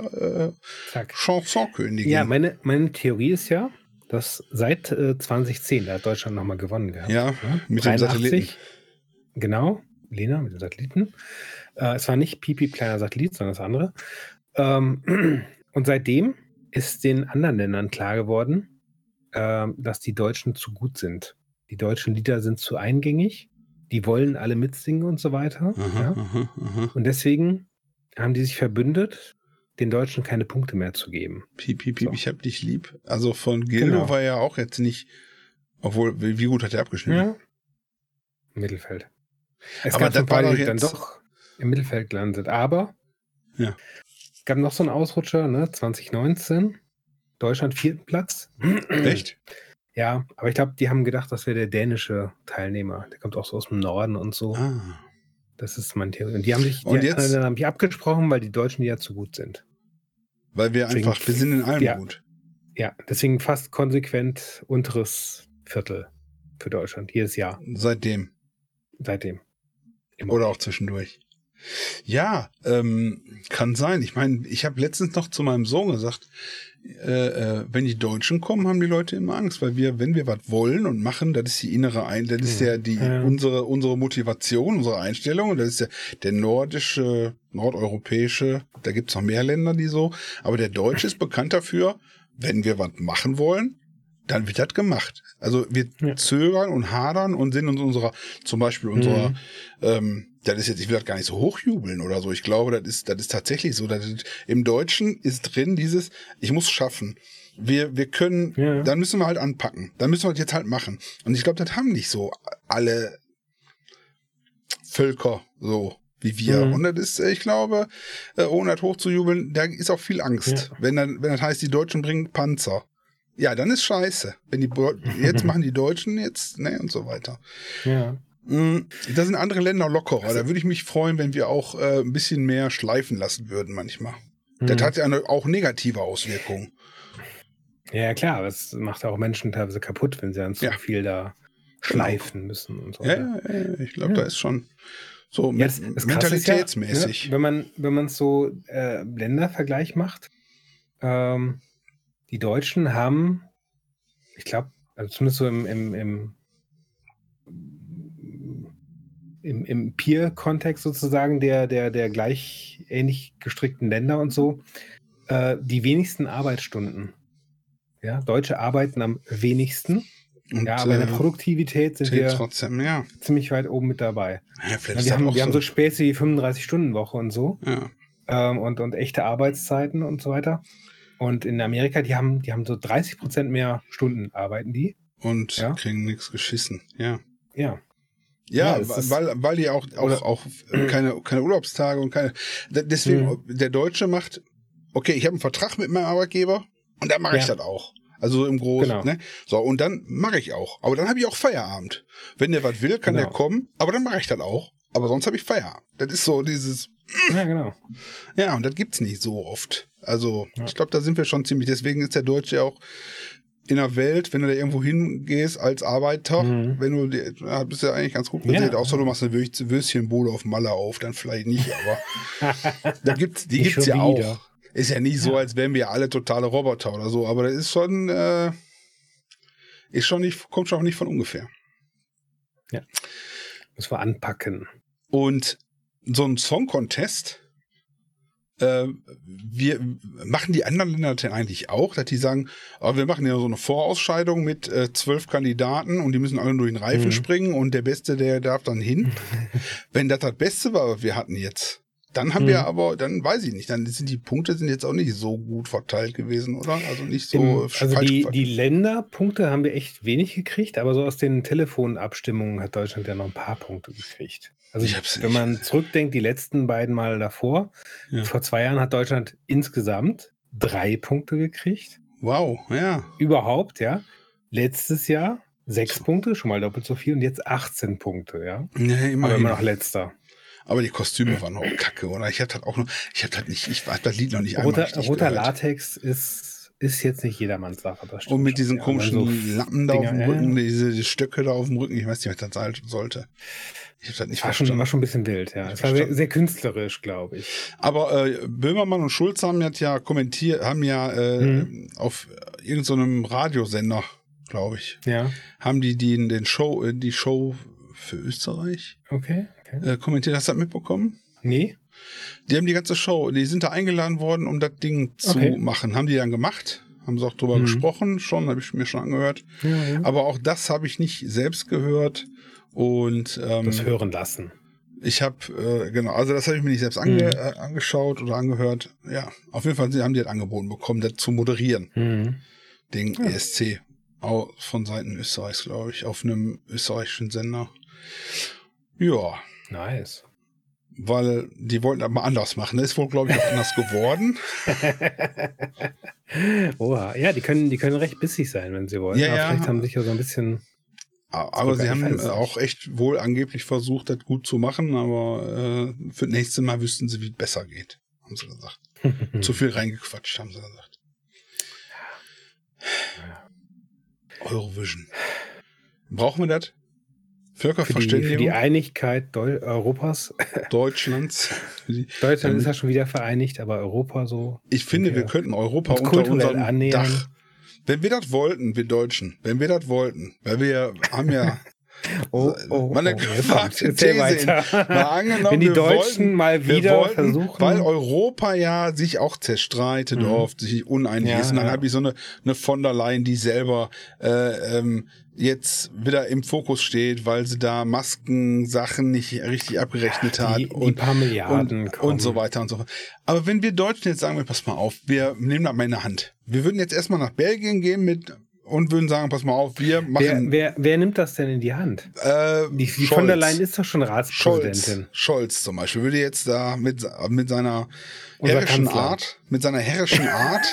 A: äh,
B: Zack.
A: Chansonkönigin.
B: Ja, meine, meine Theorie ist ja, dass seit äh, 2010, da hat Deutschland nochmal gewonnen gehabt.
A: Ja,
B: ne?
A: mit dem Satelliten.
B: Genau, Lena mit dem Satelliten. Äh, es war nicht Pipi kleiner Satellit, sondern das andere. Ähm, und seitdem ist den anderen Ländern klar geworden, ähm, dass die Deutschen zu gut sind. Die deutschen Lieder sind zu eingängig, die wollen alle mitsingen und so weiter.
A: Aha,
B: Ja?
A: aha, aha.
B: Und deswegen haben die sich verbündet, den Deutschen keine Punkte mehr zu geben.
A: Piep, piep, piep,
B: So.
A: ich hab dich lieb. Also von Gildo
B: Genau.
A: war ja auch jetzt nicht, obwohl, wie gut hat er abgeschnitten?
B: Ja. Mittelfeld. Es
A: Aber
B: gab ein paar, die dann
A: jetzt-
B: doch im Mittelfeld gelandet. Aber
A: Ja.
B: es gab noch so einen Ausrutscher, ne? 2019. Deutschland vierten Platz.
A: Echt?
B: Ja, aber ich glaube, die haben gedacht, das wäre der dänische Teilnehmer. Der kommt auch so aus dem Norden und so.
A: Ah.
B: Das ist mein Theorie. Und die haben sich die
A: Und jetzt-
B: haben sich abgesprochen, weil die Deutschen ja zu gut sind.
A: Weil wir
B: Deswegen-
A: einfach, wir sind in allem
B: Ja.
A: gut.
B: Ja, deswegen fast konsequent unteres Viertel für Deutschland jedes Jahr
A: Seitdem.
B: seitdem. Immer.
A: Oder auch zwischendurch. Ja, ähm, kann sein. Ich meine, ich habe letztens noch zu meinem Sohn gesagt, äh, äh, wenn die Deutschen kommen, haben die Leute immer Angst, weil wir, wenn wir was wollen und machen, das ist die innere Ein, das ist
B: Ja.
A: die
B: Ja.
A: unsere unsere Motivation, unsere Einstellung. Und das ist ja der nordische, nordeuropäische. Da gibt's noch mehr Länder, die so. Aber der Deutsche ist bekannt dafür, wenn wir was machen wollen, dann wird das gemacht. Also wir
B: Ja.
A: zögern und hadern und sind uns unserer, zum Beispiel unserer
B: Mhm.
A: ähm, das ist jetzt, ich will das gar nicht so hochjubeln oder so. Ich glaube, das ist, das ist tatsächlich so. Das Im Deutschen ist drin dieses, ich muss schaffen. Wir, wir können,
B: Ja.
A: dann müssen wir halt anpacken. Dann müssen wir das jetzt halt machen. Und ich glaube, das haben nicht so alle Völker so wie wir.
B: Mhm.
A: Und das ist, äh, ich glaube, äh, ohne das hochzujubeln, da ist auch viel Angst.
B: Ja.
A: Wenn, dann, wenn das heißt, die Deutschen bringen Panzer. Ja, dann ist scheiße. Wenn die, jetzt machen die Deutschen jetzt, ne, und so weiter.
B: Ja.
A: Mm, Da sind andere Länder lockerer. Da würde ich mich freuen, wenn wir auch äh, ein bisschen mehr schleifen lassen würden manchmal. Das
B: Mhm.
A: hat ja eine, auch negative Auswirkungen.
B: Ja, klar, aber es macht auch Menschen teilweise kaputt, wenn sie dann zu
A: Ja.
B: viel da schleifen müssen und so.
A: Ja, ja, ja, ich glaube, da ist schon so
B: Ja, das, das
A: mentalitätsmäßig.
B: Ja, ne, wenn man wenn man so äh, Ländervergleich macht, ähm, die Deutschen haben, ich glaube, also zumindest so im, im, im, im, im Peer-Kontext sozusagen der, der, der gleich ähnlich gestrickten Länder und so, äh, die wenigsten Arbeitsstunden. Ja, Deutsche arbeiten am wenigsten.
A: Und,
B: Ja, aber in der
A: äh,
B: Produktivität sind wir
A: trotzdem, ja.
B: ziemlich weit oben mit dabei.
A: ja
B: wir haben, wir haben so Späße wie 35-Stunden-Woche und so
A: ja.
B: ähm, und, und echte Arbeitszeiten und so weiter. Und in Amerika, die haben, die haben so 30 Prozent mehr Stunden arbeiten die.
A: Und
B: Ja.
A: kriegen nichts geschissen. Ja.
B: Ja.
A: Ja,
B: Ja,
A: weil, weil die auch, auch, auch keine, keine Urlaubstage und keine. Deswegen,
B: Mhm.
A: der Deutsche macht, okay, ich habe einen Vertrag mit meinem Arbeitgeber und dann mache ich
B: Ja.
A: das auch. Also im Großen.
B: Genau.
A: Ne? So, und dann mache ich auch. Aber dann habe ich auch Feierabend. Wenn der was will, kann
B: Genau.
A: der kommen, aber dann mache ich das auch. Aber sonst habe ich Feierabend. Das ist so dieses,
B: Ja, genau.
A: ja, und das gibt's nicht so oft. Also,
B: Ja.
A: ich glaube, da sind wir schon ziemlich. Deswegen ist der Deutsche ja auch in der Welt, wenn du da irgendwo hingehst als Arbeiter,
B: Mhm.
A: wenn du, da bist du ja eigentlich ganz gut
B: Ja.
A: gesehen, außer du machst eine Würst- Würstchenbude auf Malle auf, dann vielleicht nicht, aber da gibt's, die
B: Nicht
A: gibt's ja
B: wieder.
A: auch. Ist ja nicht so,
B: Ja.
A: als wären wir alle totale Roboter oder so, aber das ist schon, äh, ist schon nicht, kommt schon auch nicht von ungefähr.
B: Müssen wir anpacken.
A: Und so ein Song-Contest, äh, wir machen die anderen Länder denn eigentlich auch, dass die sagen, oh, wir machen ja so eine Vorausscheidung mit äh, zwölf Kandidaten und die müssen alle durch den Reifen
B: Mhm.
A: springen und der Beste, der darf dann hin. Wenn das das Beste war, was wir hatten jetzt, dann haben wir
B: Mhm.
A: aber, dann weiß ich nicht, dann sind die Punkte sind jetzt auch nicht so gut verteilt gewesen, oder? Also nicht so
B: Im, also
A: falsch
B: die, die Länderpunkte haben wir echt wenig gekriegt, aber so aus den Telefonabstimmungen hat Deutschland ja noch ein paar Punkte gekriegt. Also
A: Ich
B: wenn man zurückdenkt, die letzten beiden Mal davor,
A: Ja.
B: vor zwei Jahren hat Deutschland insgesamt drei Punkte gekriegt.
A: Wow, ja.
B: Überhaupt, ja. Letztes Jahr sechs Punkte, schon mal doppelt so viel und jetzt 18 Punkte, ja.
A: Nee,
B: Aber
A: immerhin.
B: immer noch letzter.
A: Aber die Kostüme waren auch kacke, oder? Ich hab das auch noch, ich hab das nicht, ich hab das Lied noch nicht einmal
B: Roter,
A: richtig
B: roter
A: gehört.
B: Latex ist, ist jetzt nicht jedermanns Sache. das stimmt
A: Und mit
B: schon,
A: diesen
B: ja.
A: komischen
B: Und dann so
A: Lappen da auf dem
B: Dinger,
A: Rücken,
B: ja.
A: diese die Stöcke da auf dem Rücken, ich weiß nicht, was das sein sollte. Ich hab das nicht
B: War schon,
A: verstanden.
B: war schon ein bisschen wild, ja. Es war sehr, sehr künstlerisch, glaube ich.
A: Aber äh, Böhmermann und Schulz haben jetzt ja kommentiert, haben ja äh,
B: Mhm.
A: auf irgendeinem Radiosender, glaube ich,
B: Ja,
A: haben die, die den Show, äh, die Show für Österreich
B: okay. okay.
A: äh, kommentiert. Hast du das mitbekommen?
B: Nee?
A: Die haben die ganze Show, die sind da eingeladen worden, um das Ding zu
B: Okay.
A: machen. Haben die dann gemacht? Haben sie auch drüber
B: Mhm.
A: gesprochen, schon, habe ich mir schon angehört.
B: Ja, ja.
A: Aber auch das habe ich nicht selbst gehört. Und ähm,
B: Das hören lassen.
A: ich habe, äh, genau, also das habe ich mir nicht selbst ange
B: Mhm.
A: äh, angeschaut oder angehört. Ja, auf jeden Fall sie haben die das angeboten bekommen, das zu moderieren,
B: Mhm.
A: den
B: Ja.
A: ESC. Auch von Seiten Österreichs, glaube ich, auf einem österreichischen Sender. Ja,
B: Nice.
A: Weil die wollten das mal anders machen. Das ist wohl, glaube ich, auch anders geworden.
B: Oha, ja, die können, die können recht bissig sein, wenn sie wollen.
A: Ja,
B: Aber
A: ja.
B: vielleicht haben sie sich ja so ein bisschen.
A: Aber sie haben auch echt wohl angeblich versucht, das gut zu machen, aber äh, für das nächste Mal wüssten sie, wie es besser geht, haben sie gesagt. Zu viel reingequatscht, haben sie gesagt. Eurovision. Brauchen wir das?
B: Für die, für
A: Völkerverständigung
B: die Einigkeit Deu Europas.
A: Deutschlands.
B: Deutschland
A: Ähm,
B: ist ja schon wieder vereinigt, aber Europa so.
A: Ich finde,
B: Ja.
A: wir könnten Europa
B: Uns
A: unter unserem
B: annähern.
A: Dach. Wenn wir das wollten, wir Deutschen, wenn wir das wollten, weil wir haben ja
B: Oh, oh,
A: Meine
B: oh,
A: gewagte These
B: weiter.
A: mal angenommen,
B: Wenn die Deutschen
A: wollten-
B: mal wieder
A: wollten,
B: versuchen.
A: weil Europa ja sich auch zerstreitet
B: Mhm.
A: oft, sich uneinig
B: Ja,
A: ist. Und dann
B: ja.
A: habe ich so eine, eine von der Leyen, die selber äh, ähm, jetzt wieder im Fokus steht, weil sie da Maskensachen nicht richtig abgerechnet hat
B: die, die
A: und,
B: paar Milliarden
A: und, und so weiter und so fort. Aber wenn wir Deutschen jetzt sagen, wir, pass mal auf, wir nehmen das mal in der Hand. Wir würden jetzt erstmal nach Belgien gehen mit und würden sagen, pass mal auf, wir
B: wer,
A: machen
B: wer, wer nimmt das denn in die Hand?
A: äh,
B: Die, die
A: Scholz.
B: von der Leyen ist doch schon
A: Scholz,
B: Ratspräsidentin.
A: Scholz zum Beispiel würde jetzt da mit, mit seiner
B: Unser
A: herrischen
B: Kanzler.
A: Art, mit seiner herrischen Art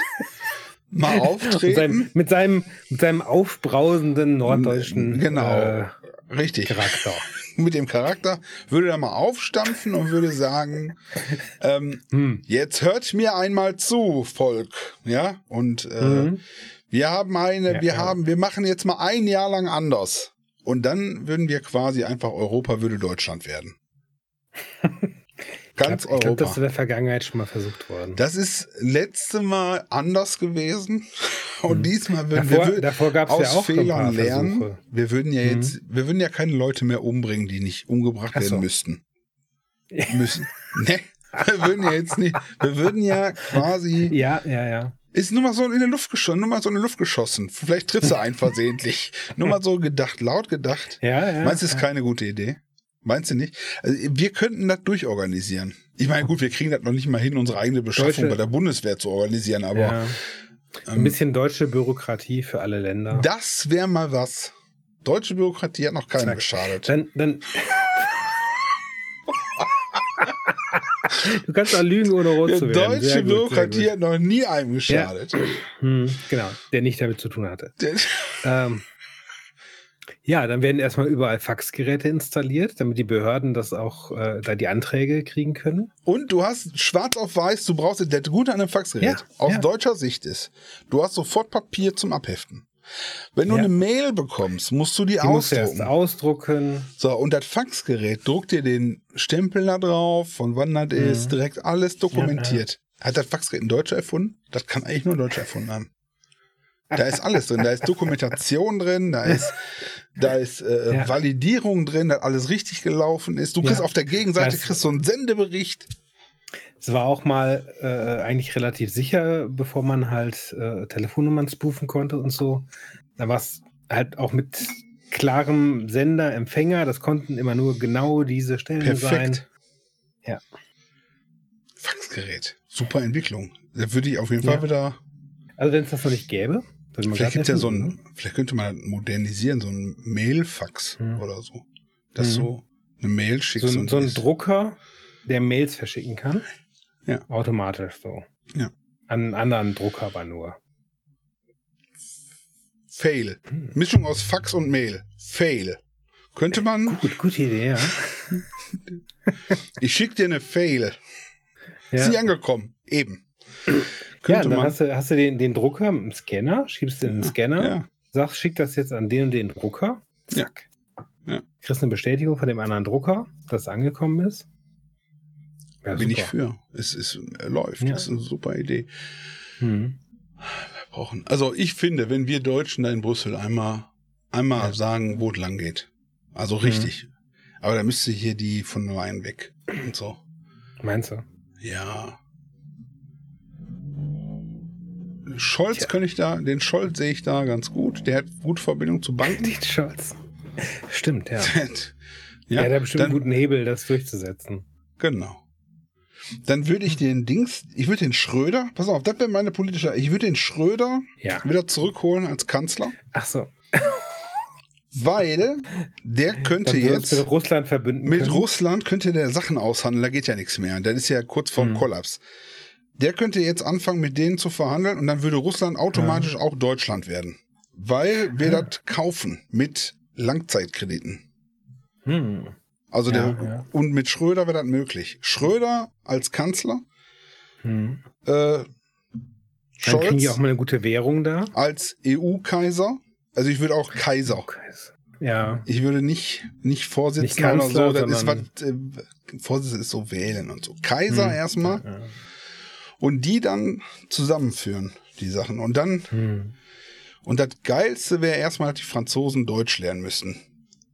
A: mal
B: Mit
A: auftreten.
B: seinem, mit, seinem, mit seinem aufbrausenden norddeutschen
A: Genau.
B: äh,
A: Richtig.
B: Charakter.
A: Mit dem Charakter würde er mal aufstampfen und würde sagen, ähm,
B: Hm.
A: jetzt hört mir einmal zu, Volk. Ja, und äh,
B: Mhm.
A: Wir haben eine,
B: Ja,
A: wir
B: ja.
A: haben, wir machen jetzt mal ein Jahr lang anders. Und dann würden wir quasi einfach Europa würde Deutschland werden.
B: Ich
A: Ganz
B: glaube, glaub, das ist
A: Europa.
B: in der Vergangenheit schon mal versucht worden.
A: Das ist letzte Mal anders gewesen. Und
B: Mhm.
A: diesmal würden
B: davor
A: wir
B: davor gab es ja
A: aus
B: auch
A: Fehlern lernen. Wir würden ja
B: Mhm.
A: jetzt, wir würden ja keine Leute mehr umbringen, die nicht umgebracht
B: Ach so.
A: werden müssten. Müssen. ne? Wir würden ja jetzt nicht, wir würden ja quasi,
B: Ja, ja, ja.
A: Ist nur mal so in die Luft geschossen, nur mal so in die Luft geschossen. Vielleicht triffst du einen versehentlich. nur mal so gedacht, laut gedacht.
B: Ja, ja.
A: Meinst du, ist keine gute Idee? Meinst du nicht? Also, wir könnten das durchorganisieren. Ich meine, gut, wir kriegen das noch nicht mal hin, unsere eigene Beschaffung
B: Deutsche-
A: bei der Bundeswehr zu organisieren, aber
B: ja. Ein
A: ähm,
B: bisschen deutsche Bürokratie für alle Länder.
A: das wäre mal was. Deutsche Bürokratie hat noch keinem
B: Zack.
A: geschadet.
B: Dann, dann. Du kannst auch lügen, ohne rot
A: Die
B: zu werden.
A: deutsche
B: gut, sehr
A: Bürokratie hat noch nie einem geschadet.
B: Hm, genau, der nicht damit zu tun hatte.
A: Der-
B: Ähm, ja, dann werden erstmal überall Faxgeräte installiert, damit die Behörden das auch, äh, da die Anträge kriegen können.
A: Und du hast schwarz auf weiß, du brauchst das Gute an einem Faxgerät
B: Ja,
A: aus
B: ja.
A: deutscher Sicht ist, du hast sofort Papier zum Abheften. Wenn du
B: Ja.
A: eine Mail bekommst, musst du die,
B: Die
A: ausdrucken.
B: ausdrucken.
A: So, und das Faxgerät druckt dir den Stempel da drauf, von wann das
B: Mhm.
A: ist, direkt alles dokumentiert. Hat das Faxgerät ein Deutscher erfunden? Das kann eigentlich nur ein Deutscher erfunden haben. Da ist alles drin. Da ist Dokumentation drin, da ist, da ist äh,
B: Ja.
A: Validierung drin, dass alles richtig gelaufen ist. Du kriegst
B: Ja.
A: auf der Gegenseite
B: Das-
A: kriegst so einen Sendebericht.
B: Es war auch mal äh, eigentlich relativ sicher, bevor man halt äh, Telefonnummern spoofen konnte und so. Da war es halt auch mit klarem Sender, Empfänger. Das konnten immer nur genau diese Stellen sein.
A: Perfekt.
B: Ja.
A: Faxgerät. Super Entwicklung. Da würde ich auf jeden
B: Ja.
A: Fall wieder.
B: Also wenn es das noch nicht gäbe, würde man
A: Vielleicht gibt's ja so ein, vielleicht könnte man modernisieren, so ein Mailfax
B: Hm.
A: oder so. Dass
B: Mhm.
A: so eine Mail
B: ne?
A: schickst
B: so, so ein Drucker, der Mails verschicken kann.
A: Ja.
B: Automatisch so.
A: Ja.
B: An einen anderen Drucker aber nur.
A: Fail.
B: Hm.
A: Mischung aus Fax und Mail. Fail. Könnte man,
B: Gut, gute Idee, ja.
A: ich schicke dir eine Fail.
B: ja.
A: Sie angekommen. Eben.
B: Ja,
A: Könnte
B: dann
A: man.
B: hast du, hast du den, den Drucker mit dem Scanner, schiebst den in den Scanner,
A: Ja.
B: sagst, schick das jetzt an den und den Drucker. Zack.
A: Ja.
B: Kriegst eine Bestätigung von dem anderen Drucker, dass es angekommen ist. Ja,
A: Bin ich für. Es ist, äh, läuft.
B: Ja.
A: Das ist eine super Idee.
B: Hm.
A: brauchen. Also ich finde, wenn wir Deutschen da in Brüssel einmal, einmal
B: Ja.
A: sagen, wo es lang geht. Also richtig. Aber da müsste hier die von Leyen weg und so.
B: Meinst du?
A: Ja. Scholz
B: Tja.
A: kann ich da, den Scholz sehe ich da ganz gut. Der hat gute Verbindung zu Banken.
B: Den Scholz. Stimmt, ja.
A: ja,
B: ja, der hat bestimmt
A: dann,
B: einen guten Hebel, das durchzusetzen.
A: Genau. Dann würde ich den Dings, ich würde den Schröder, pass auf, das wäre meine politische, ich würde den Schröder
B: Ja.
A: wieder zurückholen als Kanzler,
B: Ach so.
A: weil der könnte jetzt
B: mit Russland verbünden
A: mit
B: können.
A: Russland könnte der Sachen aushandeln, da geht ja nichts mehr. Das ist ja kurz vorm
B: Hm.
A: Kollaps. der könnte jetzt anfangen, mit denen zu verhandeln und dann würde Russland automatisch auch Deutschland werden. Weil wir
B: Ja.
A: das kaufen mit Langzeitkrediten.
B: Hm.
A: Also
B: Ja,
A: der,
B: ja.
A: und mit Schröder wäre das möglich. Schröder als Kanzler,
B: Hm.
A: äh,
B: Dann kriegen die
A: Scholz
B: auch mal eine gute Währung da.
A: als EU-Kaiser. Also ich würde auch Kaiser.
B: Okay. Ja.
A: Ich würde nicht, nicht Vorsitzender
B: Nicht Kanzler,
A: oder so. Das ist was, äh, Vorsitzender ist so wählen und so. Kaiser
B: Hm.
A: erstmal
B: Ja.
A: und die dann zusammenführen, die Sachen. Und dann,
B: Hm.
A: und das Geilste wäre erstmal, dass die Franzosen Deutsch lernen müssten.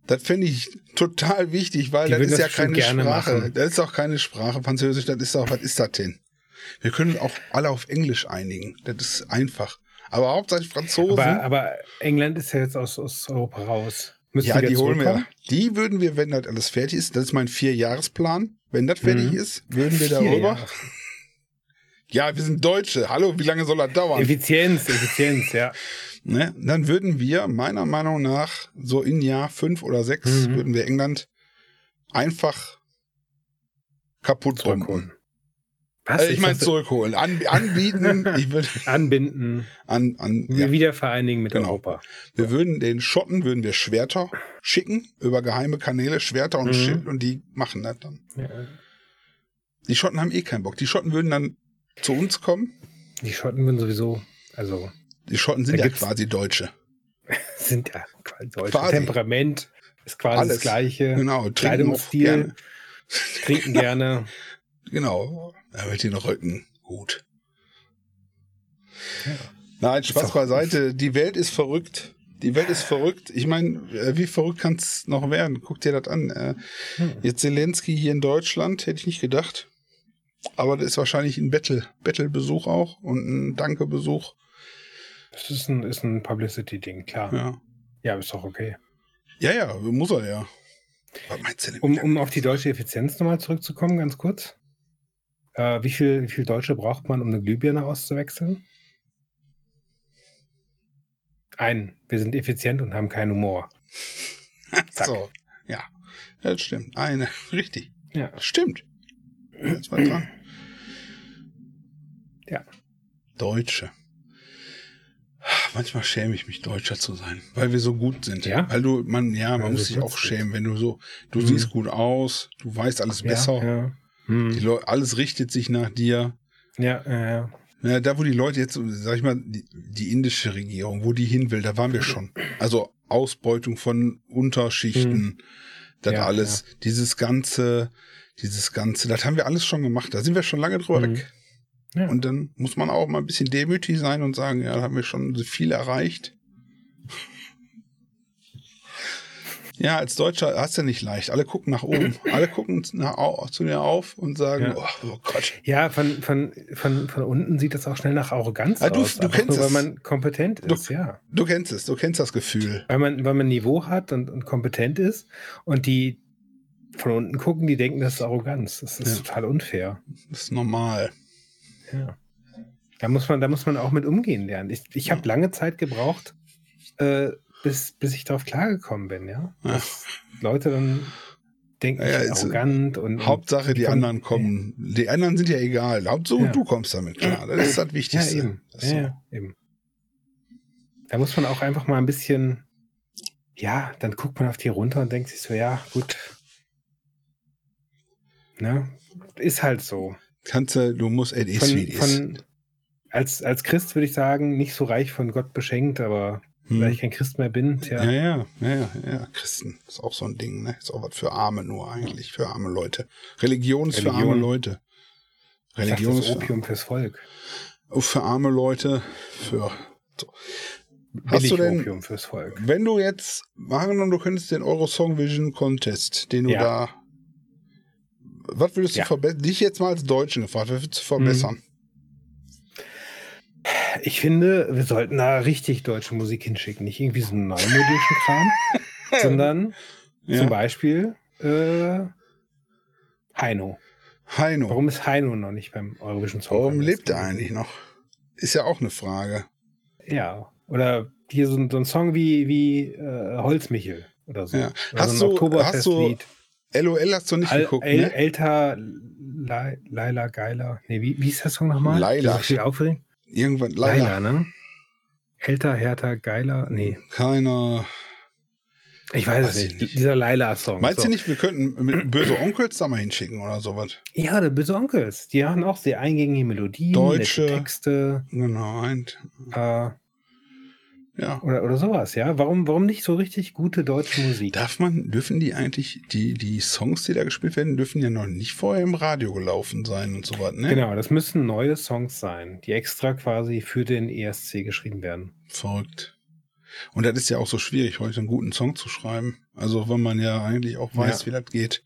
A: Das finde ich total wichtig, weil
B: Die
A: das ist ja
B: das bestimmt
A: keine Sprache.
B: machen.
A: Das ist auch keine Sprache. Französisch, das ist auch, was ist das denn? Wir können auch alle auf Englisch einigen. Das ist einfach. Aber hauptsächlich Franzosen.
B: Aber, aber England ist ja jetzt aus, aus Europa raus. Müssen
A: ja,
B: wieder
A: die holen wir. Die würden wir, wenn das alles fertig ist, das ist mein Vierjahresplan. Wenn das fertig
B: Mhm.
A: ist, würden wir darüber.
B: Jahre.
A: Ja, wir sind Deutsche. Hallo, wie lange soll das dauern?
B: Effizienz, Effizienz, ja.
A: Ne? Dann würden wir, meiner Meinung nach, so in Jahr fünf oder sechs,
B: Mhm.
A: würden wir England einfach kaputt
B: Zurückholen. Was?
A: Also ich meine zurückholen. An, anbieten, ich würde
B: anbinden,
A: an, an ja.
B: wieder vereinigen mit
A: Genau.
B: Europa.
A: Wir würden den Schotten würden wir Schwerter schicken, über geheime Kanäle, Schwerter und
B: Mhm.
A: Schild und die machen das dann.
B: Ja.
A: Die Schotten haben eh keinen Bock. Die Schotten würden dann zu uns kommen.
B: Die Schotten würden sowieso, also
A: Die Schotten sind
B: Da
A: ja quasi Deutsche.
B: sind ja quasi deutsche
A: Quasi.
B: Temperament ist quasi
A: Alles.
B: das gleiche.
A: Genau, trinken auch
B: Kleidungsstil,
A: gerne.
B: trinken gerne.
A: Genau, da wird den Rücken gut.
B: Ja.
A: Nein, Spaß beiseite. Die Welt ist verrückt. Die Welt ist verrückt. Ich meine, äh, wie verrückt kann es noch werden? Guck dir das an. Äh,
B: Hm.
A: Jetzt Zelensky hier in Deutschland, hätte ich nicht gedacht. Aber das ist wahrscheinlich ein Battle, Battle-Besuch auch und ein Danke-Besuch.
B: Das ist ein, ist ein Publicity-Ding, klar. Ja.
A: Ja.
B: ist doch okay.
A: ja, ja, muss er ja.
B: Um, um auf die deutsche Effizienz nochmal zurückzukommen, ganz kurz. Äh, wie, viel, wie viel Deutsche braucht man, um eine Glühbirne auszuwechseln? Ein. Wir sind effizient und haben keinen Humor. Zack.
A: so, ja. ja, das stimmt. Eine, richtig.
B: Ja.
A: Das stimmt. Jetzt mal dran.
B: Ja.
A: Deutsche. Manchmal schäme ich mich, Deutscher zu sein, weil wir so gut sind.
B: Ja?
A: Weil du, man, ja, man
B: Weil
A: muss sich auch schämen, wenn du so, du
B: Mhm.
A: siehst gut aus, du weißt alles besser,
B: Ja, ja. Hm.
A: Die Leu alles richtet sich nach dir.
B: ja, ja, ja.
A: Ja, da, wo die Leute jetzt, sag ich mal, die, die indische Regierung, wo die hin will, da waren wir schon. Also Ausbeutung von Unterschichten, das
B: Ja,
A: alles, dieses ganze, dieses ganze, das haben wir alles schon gemacht. Da sind wir schon lange drüber
B: Mhm.
A: weg.
B: Ja.
A: Und dann muss man auch mal ein bisschen demütig sein und sagen, ja, da haben wir schon so viel erreicht. Ja, als Deutscher hast du nicht leicht. Alle gucken nach oben. Alle gucken nach, zu dir auf und sagen,
B: Ja.
A: oh, oh Gott.
B: Ja, von, von, von, von unten sieht das auch schnell nach Arroganz
A: Ah, du-
B: aus.
A: du kennst
B: nur, weil
A: es.
B: man kompetent
A: Du-
B: ist, ja.
A: Du kennst es, du kennst das Gefühl.
B: Weil man, weil man Niveau hat und, und kompetent ist und die von unten gucken, die denken, das ist Arroganz. Das ist
A: Ja.
B: total unfair.
A: Das ist normal.
B: Ja. Da muss man, da muss man auch mit umgehen lernen. Ich, ich habe lange Zeit gebraucht, äh, bis, bis ich darauf klargekommen bin, ja.
A: Ja.
B: Dass Leute dann denken,
A: Ja, ja,
B: arrogant und.
A: Hauptsache, die
B: und-
A: anderen kommen. Die anderen sind ja egal. Hauptsache,
B: Ja.
A: du kommst damit klar. Das ist das
B: Ja,
A: Wichtigste.
B: eben.
A: Das ist
B: Ja,
A: so.
B: ja, eben. Da muss man auch einfach mal ein bisschen, ja, dann guckt man auf die runter und denkt sich so, ja, gut. Ne? Ist halt so.
A: Kannst du, du musst, es ist wie es ist.
B: als, als Christ würde ich sagen, nicht so reich von Gott beschenkt, aber
A: Hm.
B: weil ich kein Christ mehr bin, tja.
A: Ja, ja, ja, ja, ja. Christen ist auch so ein Ding, ne? Ist auch was für Arme nur eigentlich, für arme Leute. Religion ist für
B: Religion.
A: arme Leute.
B: Dachte,
A: Religion
B: das
A: ist
B: Opium fürs Volk.
A: für, für arme Leute, für. So. Hast du denn,
B: Opium fürs Volk.
A: wenn du jetzt, machen du könntest den Euro Song Vision Contest, den du
B: Ja.
A: da. Was würdest du
B: Ja.
A: Verbessern? Dich jetzt mal als Deutschen gefragt, was würdest du verbessern?
B: Ich finde, wir sollten da richtig deutsche Musik hinschicken. Nicht irgendwie so einen neumodischen Kram, sondern
A: Ja.
B: zum Beispiel äh, Heino.
A: Heino.
B: Warum ist Heino noch nicht beim Eurovision Song
A: Warum lebt er eigentlich noch? Ist ja auch eine Frage.
B: Ja. Oder hier so, ein- so ein Song wie, wie äh, Holzmichel oder so.
A: Ja.
B: Oder
A: Hast
B: so ein
A: du- hast du-
B: Oktoberfestlied.
A: LOL hast du nicht
B: Al
A: geguckt,
B: El
A: ne?
B: Älter Lai- Laila Geiler. Nee, wie, wie ist der Song nochmal?
A: Laila.
B: Aufregen?
A: Irgendwann,
B: Laila,
A: leider.
B: ne? Älter, härter, geiler. Nee,
A: Keiner.
B: ich weiß
A: Weiß
B: es
A: ich
B: nicht. Dieser Laila-Song.
A: Meinst
B: so.
A: du nicht, wir könnten mit böse Onkels da mal hinschicken oder sowas?
B: Ja, der böse Onkels. Die haben auch sehr eingängige Melodien,
A: Deutsche.
B: Texte
A: Genau, ein,
B: äh,
A: ja.
B: oder, oder sowas, ja. Warum, warum nicht so richtig gute deutsche Musik?
A: Darf man, dürfen die eigentlich, die, die Songs, die da gespielt werden, dürfen ja noch nicht vorher im Radio gelaufen sein und so was, ne?
B: Genau, das müssen neue Songs sein, die extra quasi für den ESC geschrieben werden.
A: Verrückt. Und das ist ja auch so schwierig, heute einen guten Song zu schreiben. Also, wenn man ja eigentlich auch weiß,
B: Ja.
A: wie das geht.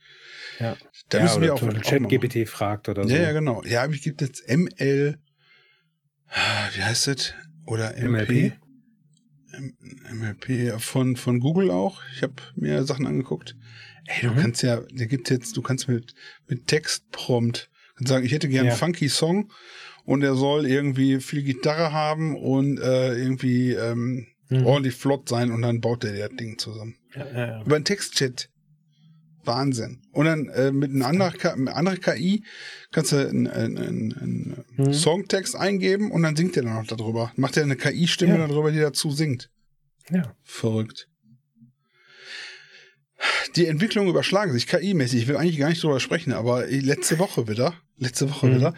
B: Ja.
A: Da
B: ja,
A: müssen wir auch,
B: ChatGPT fragt oder so.
A: Ja, ja, genau. Ja, aber ich gibt jetzt ML, wie heißt das? Oder MP?
B: MLP?
A: MLP von, von Google auch. Ich habe mir Sachen angeguckt. Ey, du
B: Mhm.
A: kannst ja, da gibt jetzt, du kannst mit, mit Textprompt sagen, ich hätte gern
B: Ja.
A: einen funky Song und er soll irgendwie viel Gitarre haben und äh, irgendwie ähm,
B: Mhm.
A: ordentlich flott sein und dann baut er das Ding zusammen.
B: Ja, ja.
A: Über einen Textchat. Wahnsinn. Und dann äh, mit einer anderen, K- mit einer anderen KI kannst du einen, einen, einen
B: Mhm.
A: Songtext eingeben und dann singt er dann noch darüber. Macht er eine KI-Stimme
B: Ja.
A: darüber, die dazu singt.
B: ja.
A: Verrückt. Die Entwicklungen überschlagen sich KI-mäßig. Ich will eigentlich gar nicht drüber sprechen, aber letzte Woche wieder, letzte Woche
B: Mhm.
A: wieder,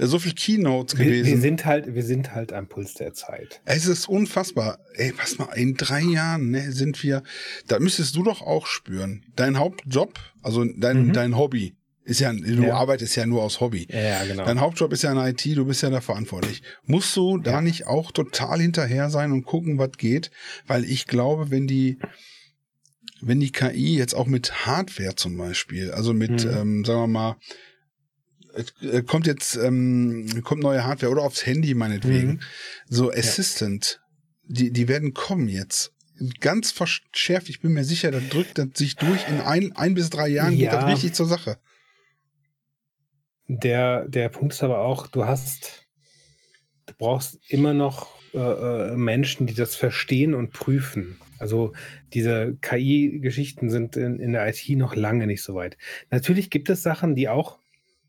A: so viel Keynotes
B: Wir,
A: gewesen.
B: wir, sind halt, wir sind halt am Puls der Zeit.
A: Es ist unfassbar. Ey, pass mal, in drei Jahren ne, sind wir, da müsstest du doch auch spüren. Dein Hauptjob, also dein,
B: Mhm.
A: dein Hobby, ist ja, du
B: Ja.
A: arbeitest ja nur aus Hobby.
B: Ja, genau.
A: Dein Hauptjob ist ja in IT, du bist ja da verantwortlich. Musst du da
B: Ja.
A: nicht auch total hinterher sein und gucken, was geht? Weil ich glaube, wenn die, wenn die KI jetzt auch mit Hardware zum Beispiel, also mit,
B: Mhm.
A: ähm, sagen wir mal, äh, kommt jetzt, ähm, kommt neue Hardware oder aufs Handy meinetwegen,
B: Mhm.
A: so Assistant, die, die werden kommen jetzt. Ganz verschärft, ich bin mir sicher, da drückt das sich durch. In ein, ein bis drei Jahren geht
B: Ja.
A: das richtig zur Sache.
B: Der, der Punkt ist aber auch, du hast, du brauchst immer noch äh, äh, Menschen, die das verstehen und prüfen. Also diese KI-Geschichten sind in, in der IT noch lange nicht so weit. Natürlich gibt es Sachen, die auch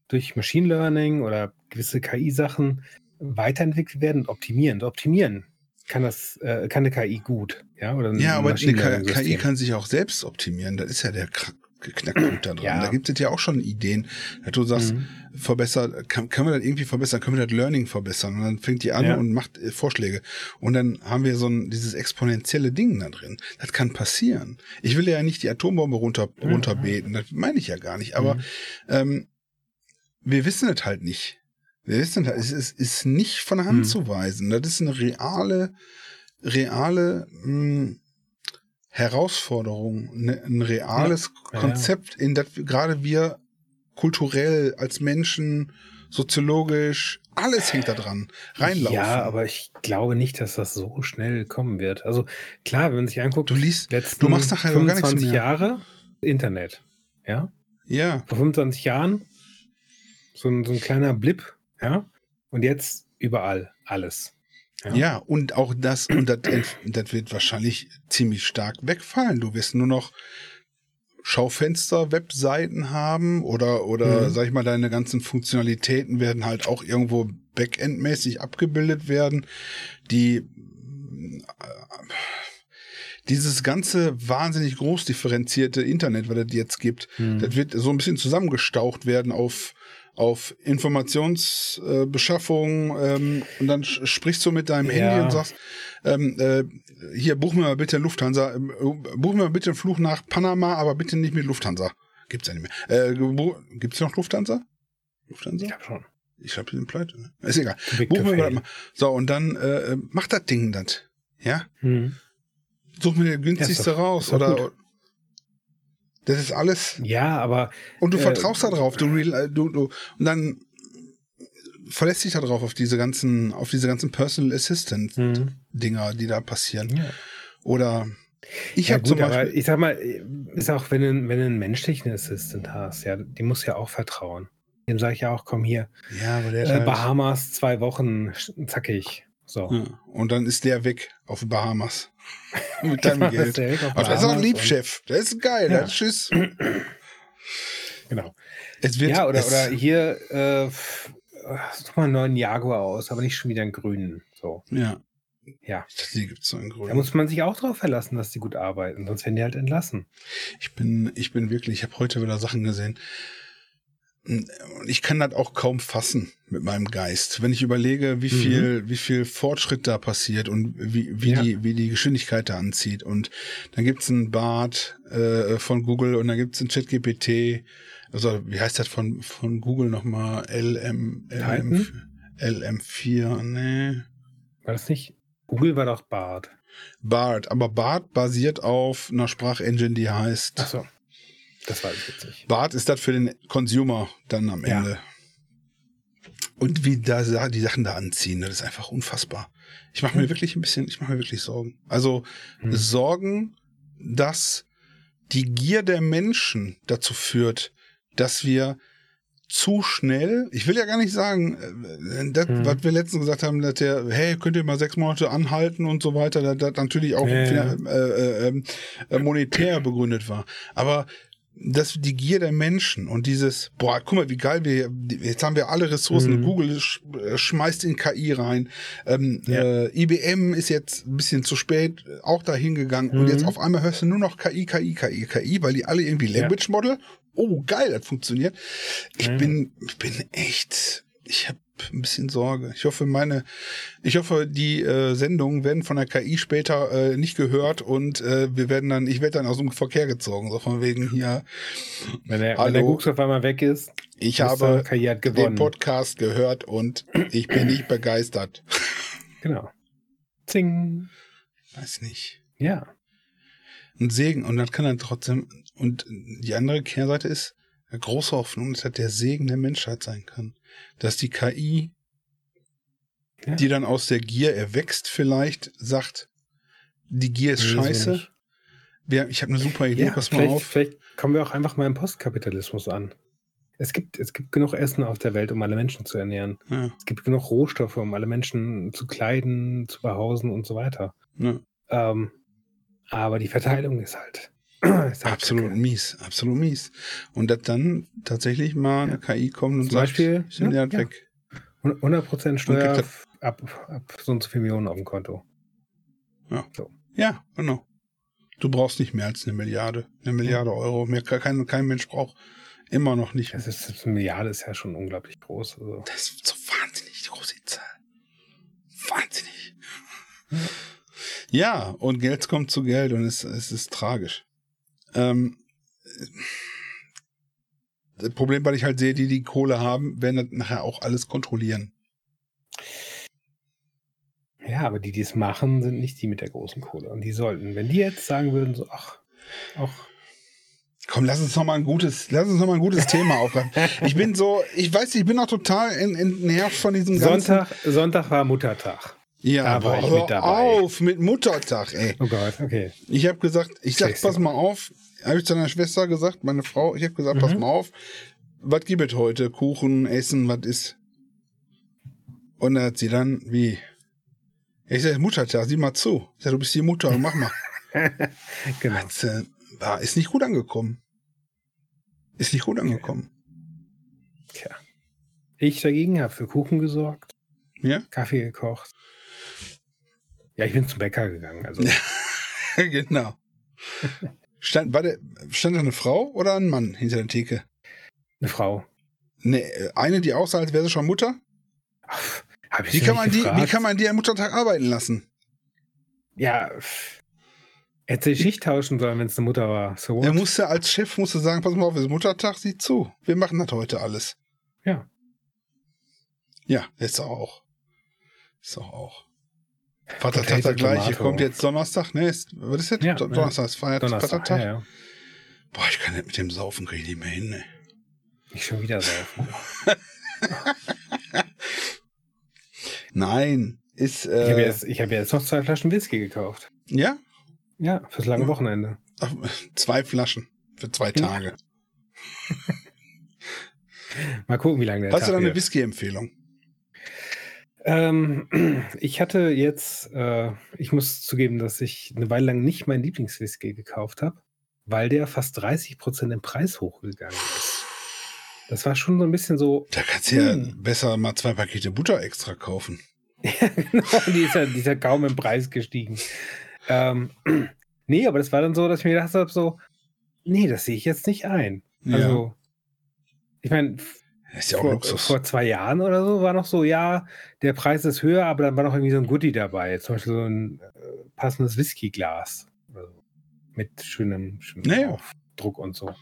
B: durch Machine Learning oder gewisse KI-Sachen weiterentwickelt werden und optimieren. Optimieren kann das, äh, kann eine KI gut. Ja, oder
A: Ja, aber eine KI kann sich auch selbst optimieren. Das ist ja der Knackpunkt da dran.
B: Ja.
A: Da gibt es ja auch schon Ideen, dass du sagst,
B: Mhm.
A: verbessert, kann, können wir das irgendwie verbessern, können wir das Learning verbessern? Und dann fängt die an
B: Ja.
A: und macht äh, Vorschläge. Und dann haben wir so ein, dieses exponentielle Ding da drin. Das kann passieren. Ich will ja nicht die Atombombe runter,
B: Mhm.
A: runterbeten. Das meine ich ja gar nicht. Aber
B: Mhm.
A: ähm, wir wissen es halt nicht. Wir wissen halt, es ist, nicht von der Hand
B: Mhm.
A: zu weisen. Das ist eine reale, reale mh, Herausforderung, ne, ein reales
B: Ja.
A: Konzept, in das gerade wir kulturell als Menschen, soziologisch, alles hängt da dran, reinlaufen.
B: Ja, aber ich glaube nicht, dass das so schnell kommen wird. Also klar, wenn man sich anguckt,
A: du liest,
B: letzten
A: du machst nachher gar nichts
B: 25
A: mehr.
B: Jahre Internet. Ja,
A: ja,
B: vor 25 Jahren so ein, so ein kleiner Blip. Ja, und jetzt überall alles.
A: Ja. und auch das, und das, das wird wahrscheinlich ziemlich stark wegfallen. Du wirst nur noch Schaufenster, Webseiten haben oder, oder
B: Mhm.
A: sag ich mal, deine ganzen Funktionalitäten werden halt auch irgendwo Backend-mäßig abgebildet werden. Die, äh, dieses ganze wahnsinnig groß differenzierte Internet, was es jetzt gibt,
B: Mhm.
A: das wird so ein bisschen zusammengestaucht werden auf, auf Informationsbeschaffung ähm, und dann sprichst du mit deinem
B: Ja.
A: Handy und sagst, ähm, äh, hier, buch mir mal bitte Lufthansa, ähm, äh, buch mir mal bitte einen Flug nach Panama, aber bitte nicht mit Lufthansa. Gibt's ja nicht mehr. Äh, gibt's noch Lufthansa? Lufthansa?
B: Ich glaube schon.
A: Ich die sind pleite. Ne? Ist egal.
B: Big
A: Buch mir mal. So, und dann äh, macht das Ding das. Ja?
B: Mhm.
A: Such mir den günstigste
B: doch-
A: raus. Oder
B: gut.
A: Das ist alles.
B: Ja, aber
A: Und du
B: Äh,
A: vertraust da drauf. Du, real- du, du, und dann verlässt dich da drauf auf diese ganzen, auf diese ganzen Personal Assistant
B: mhm.
A: Dinger, die da passieren.
B: ja.
A: Oder ich
B: ja,
A: habe zum
B: gut, aber
A: Beispiel.
B: ich sag mal, ist auch, wenn du, wenn du einen menschlichen Assistant hast, ja, die muss ja auch vertrauen. Dem sage ich ja auch, komm hier,
A: Ja, aber der
B: äh,
A: halt,
B: Bahamas, zwei Wochen, zackig. So.
A: ja. Und dann ist der weg auf Bahamas. Mit deinem
B: Ist
A: Geld.
B: auf
A: Aber das ist auch ein Liebchef. Der ist geil.
B: Ja.
A: Ist Tschüss.
B: Genau.
A: Es wird,
B: ja, oder, oder hier, äh, such mal einen neuen Jaguar aus, aber nicht schon wieder einen grünen. So.
A: Ja.
B: Ja.
A: Die gibt's so in
B: Da
A: Grün.
B: muss man sich auch drauf verlassen, dass die gut arbeiten, sonst werden die halt entlassen.
A: Ich bin, ich bin wirklich, ich habe heute wieder Sachen gesehen. Ich kann das auch kaum fassen mit meinem Geist. Wenn ich überlege, wie
B: Mhm.
A: viel, wie viel Fortschritt da passiert und wie, wie
B: Ja.
A: die, wie die Geschwindigkeit da anzieht. Und dann gibt's einen Bart äh, von Google und dann gibt's einen ChatGPT. Also, wie heißt das von, von Google nochmal? LM, LM, LM4, nee.
B: War das nicht? Google war doch Bart.
A: Bart, aber Bart basiert auf einer Sprachengine, die heißt.
B: Achso. Das war nicht.
A: Bart ist das für den Consumer dann am
B: Ja.
A: Ende. Und wie da die Sachen da anziehen, das ist einfach unfassbar. Ich mache mir wirklich ein bisschen, ich mache mir wirklich Sorgen. Also
B: Hm.
A: Sorgen, dass die Gier der Menschen dazu führt, dass wir zu schnell, ich will ja gar nicht sagen, äh, das,
B: Hm.
A: was wir letztens gesagt haben, dass der, hey, könnt ihr mal sechs Monate anhalten und so weiter, dass das natürlich auch
B: Ja, ja.
A: äh, äh, äh, monetär begründet war. Aber dass die Gier der Menschen und dieses, boah, guck mal, wie geil wir, jetzt haben wir alle Ressourcen,
B: Mhm.
A: Google sch, äh, schmeißt in KI rein, ähm,
B: Ja.
A: äh, IBM ist jetzt ein bisschen zu spät äh, auch dahin gegangen und
B: Mhm.
A: jetzt auf einmal hörst du nur noch KI, KI, KI, KI, weil die alle irgendwie. Language Model, oh geil, das funktioniert. Ich
B: Ja.
A: bin, ich bin echt, ich habe ein bisschen Sorge. Ich hoffe, meine, ich hoffe, die äh, Sendungen werden von der KI später äh, nicht gehört und äh, wir werden dann, ich werde dann aus dem Verkehr gezogen, so von wegen hier.
B: Wenn der, wenn der Gux auf einmal weg ist,
A: Ich habe den. Podcast gehört und ich bin nicht begeistert.
B: Genau. Zing.
A: Weiß nicht.
B: Ja.
A: Ein Segen und das kann dann trotzdem und die andere Kehrseite ist große Hoffnung, dass das der Segen der Menschheit sein kann, dass die KI,
B: Ja.
A: die dann aus der Gier erwächst, vielleicht sagt, die Gier ist
B: Nee,
A: scheiße. Wir, ich habe eine super Idee,
B: Ja,
A: pass mal
B: vielleicht,
A: auf.
B: vielleicht kommen wir auch einfach mal im Postkapitalismus an. Es gibt, es gibt genug Essen auf der Welt, um alle Menschen zu ernähren.
A: Ja,
B: Es gibt genug Rohstoffe, um alle Menschen zu kleiden, zu behausen und so weiter.
A: ja.
B: Ähm, aber die Verteilung ist halt
A: Absolut
B: kacke.
A: mies, absolut mies. Und dass dann tatsächlich mal eine KI kommt und
B: Zum
A: sagt,
B: Beispiel,
A: ich nehme
B: ja,
A: das
B: ja.
A: weg.
B: 100% Steuer f- ab, ab so und so viel Millionen auf dem Konto.
A: Ja, genau. Du brauchst nicht mehr als eine Milliarde. Eine Milliarde Euro. Mehr kein, kein Mensch braucht. Immer noch nicht.
B: Das ist, das Milliarde ist ja schon unglaublich groß. Also,
A: Das ist so wahnsinnig die große Zahl. Wahnsinnig. Ja, und Geld kommt zu Geld und es, es ist tragisch. Ähm, das Problem, weil ich halt sehe, die, die Kohle haben, werden das nachher auch alles kontrollieren.
B: ja, aber die, die es machen, sind nicht die mit der großen Kohle. Und die sollten, wenn die jetzt sagen würden, so, ach, auch
A: Komm, lass uns noch mal ein gutes, lass uns noch mal ein gutes Thema aufgreifen. Ich bin so, ich weiß, nicht, ich bin noch total en- entnervt von diesem ganzen.
B: Sonntag, Sonntag war Muttertag.
A: Ja,
B: ich
A: hör
B: mit
A: auf mit Muttertag, ey.
B: Oh Gott, okay.
A: Ich habe gesagt, ich sag, pass mal auf, habe ich zu deiner Schwester gesagt, meine Frau, ich habe gesagt, pass
B: Mhm.
A: mal auf, was gibt es heute? Kuchen, Essen, was ist? Und da hat sie dann, wie? Ich sag, Muttertag, sieh mal zu. Ich sag, du bist die Mutter, mach mal.
B: Genau.
A: Hat's, äh, war, ist nicht gut angekommen. Ist nicht gut angekommen.
B: Tja. Ich dagegen habe für Kuchen gesorgt,
A: Ja?
B: Kaffee gekocht. Ja, ich bin zum Bäcker gegangen. Also,
A: genau. Stand, war der, stand da eine Frau oder ein Mann hinter der Theke?
B: eine Frau.
A: Ne, eine, die aussah, als wäre sie schon Mutter?
B: Hab ich
A: Wie kann, man die, wie kann man die am Muttertag arbeiten lassen?
B: Ja, hätte sie Schicht tauschen sollen, wenn es eine Mutter war. So
A: Er musste als Chef musste sagen, pass mal auf, es ist Muttertag, sieh zu. Wir machen das heute alles.
B: Ja.
A: Ja, ist auch. Ist auch auch. Vatertag der gleiche. Kommt jetzt Donnerstag, ne? Ist, was ist jetzt?
B: Ja,
A: Do-
B: ja.
A: Donnerstag ist Feiert,
B: Donnerstag.
A: Vatertag.
B: Ja, ja.
A: Boah, ich kann nicht mit dem Saufen, krieg ich nicht mehr hin, ne?
B: Nicht schon wieder saufen.
A: Nein, ist,
B: Ich habe
A: äh,
B: jetzt, ich hab jetzt noch zwei Flaschen Whisky gekauft.
A: ja?
B: Ja, fürs lange
A: Ja.
B: Wochenende.
A: Ach, zwei Flaschen für zwei Tage.
B: Mal gucken, wie lange der
A: Hast
B: Tag
A: du da eine. Whisky-Empfehlung?
B: Ähm, ich hatte jetzt, äh, ich muss zugeben, dass ich eine Weile lang nicht meinen Lieblingswhisky gekauft habe. weil der fast 30 Prozent im Preis hochgegangen ist. Das war schon so ein bisschen so.
A: Da kannst du ja hm. besser mal zwei Pakete Butter extra kaufen.
B: ja, genau. Die ist ja, die ist ja kaum im Preis gestiegen. Ähm, nee, aber das war dann so, dass ich mir gedacht habe, so, nee, das sehe ich jetzt nicht ein. Also, ja. ich meine, ja vor, vor, zwei Jahren oder so war noch so, ja, der Preis ist höher, aber dann war noch irgendwie so ein Goodie dabei. Zum Beispiel so ein äh, passendes Whiskyglas. Mit schönem, schönem naja. Aufdruck und so.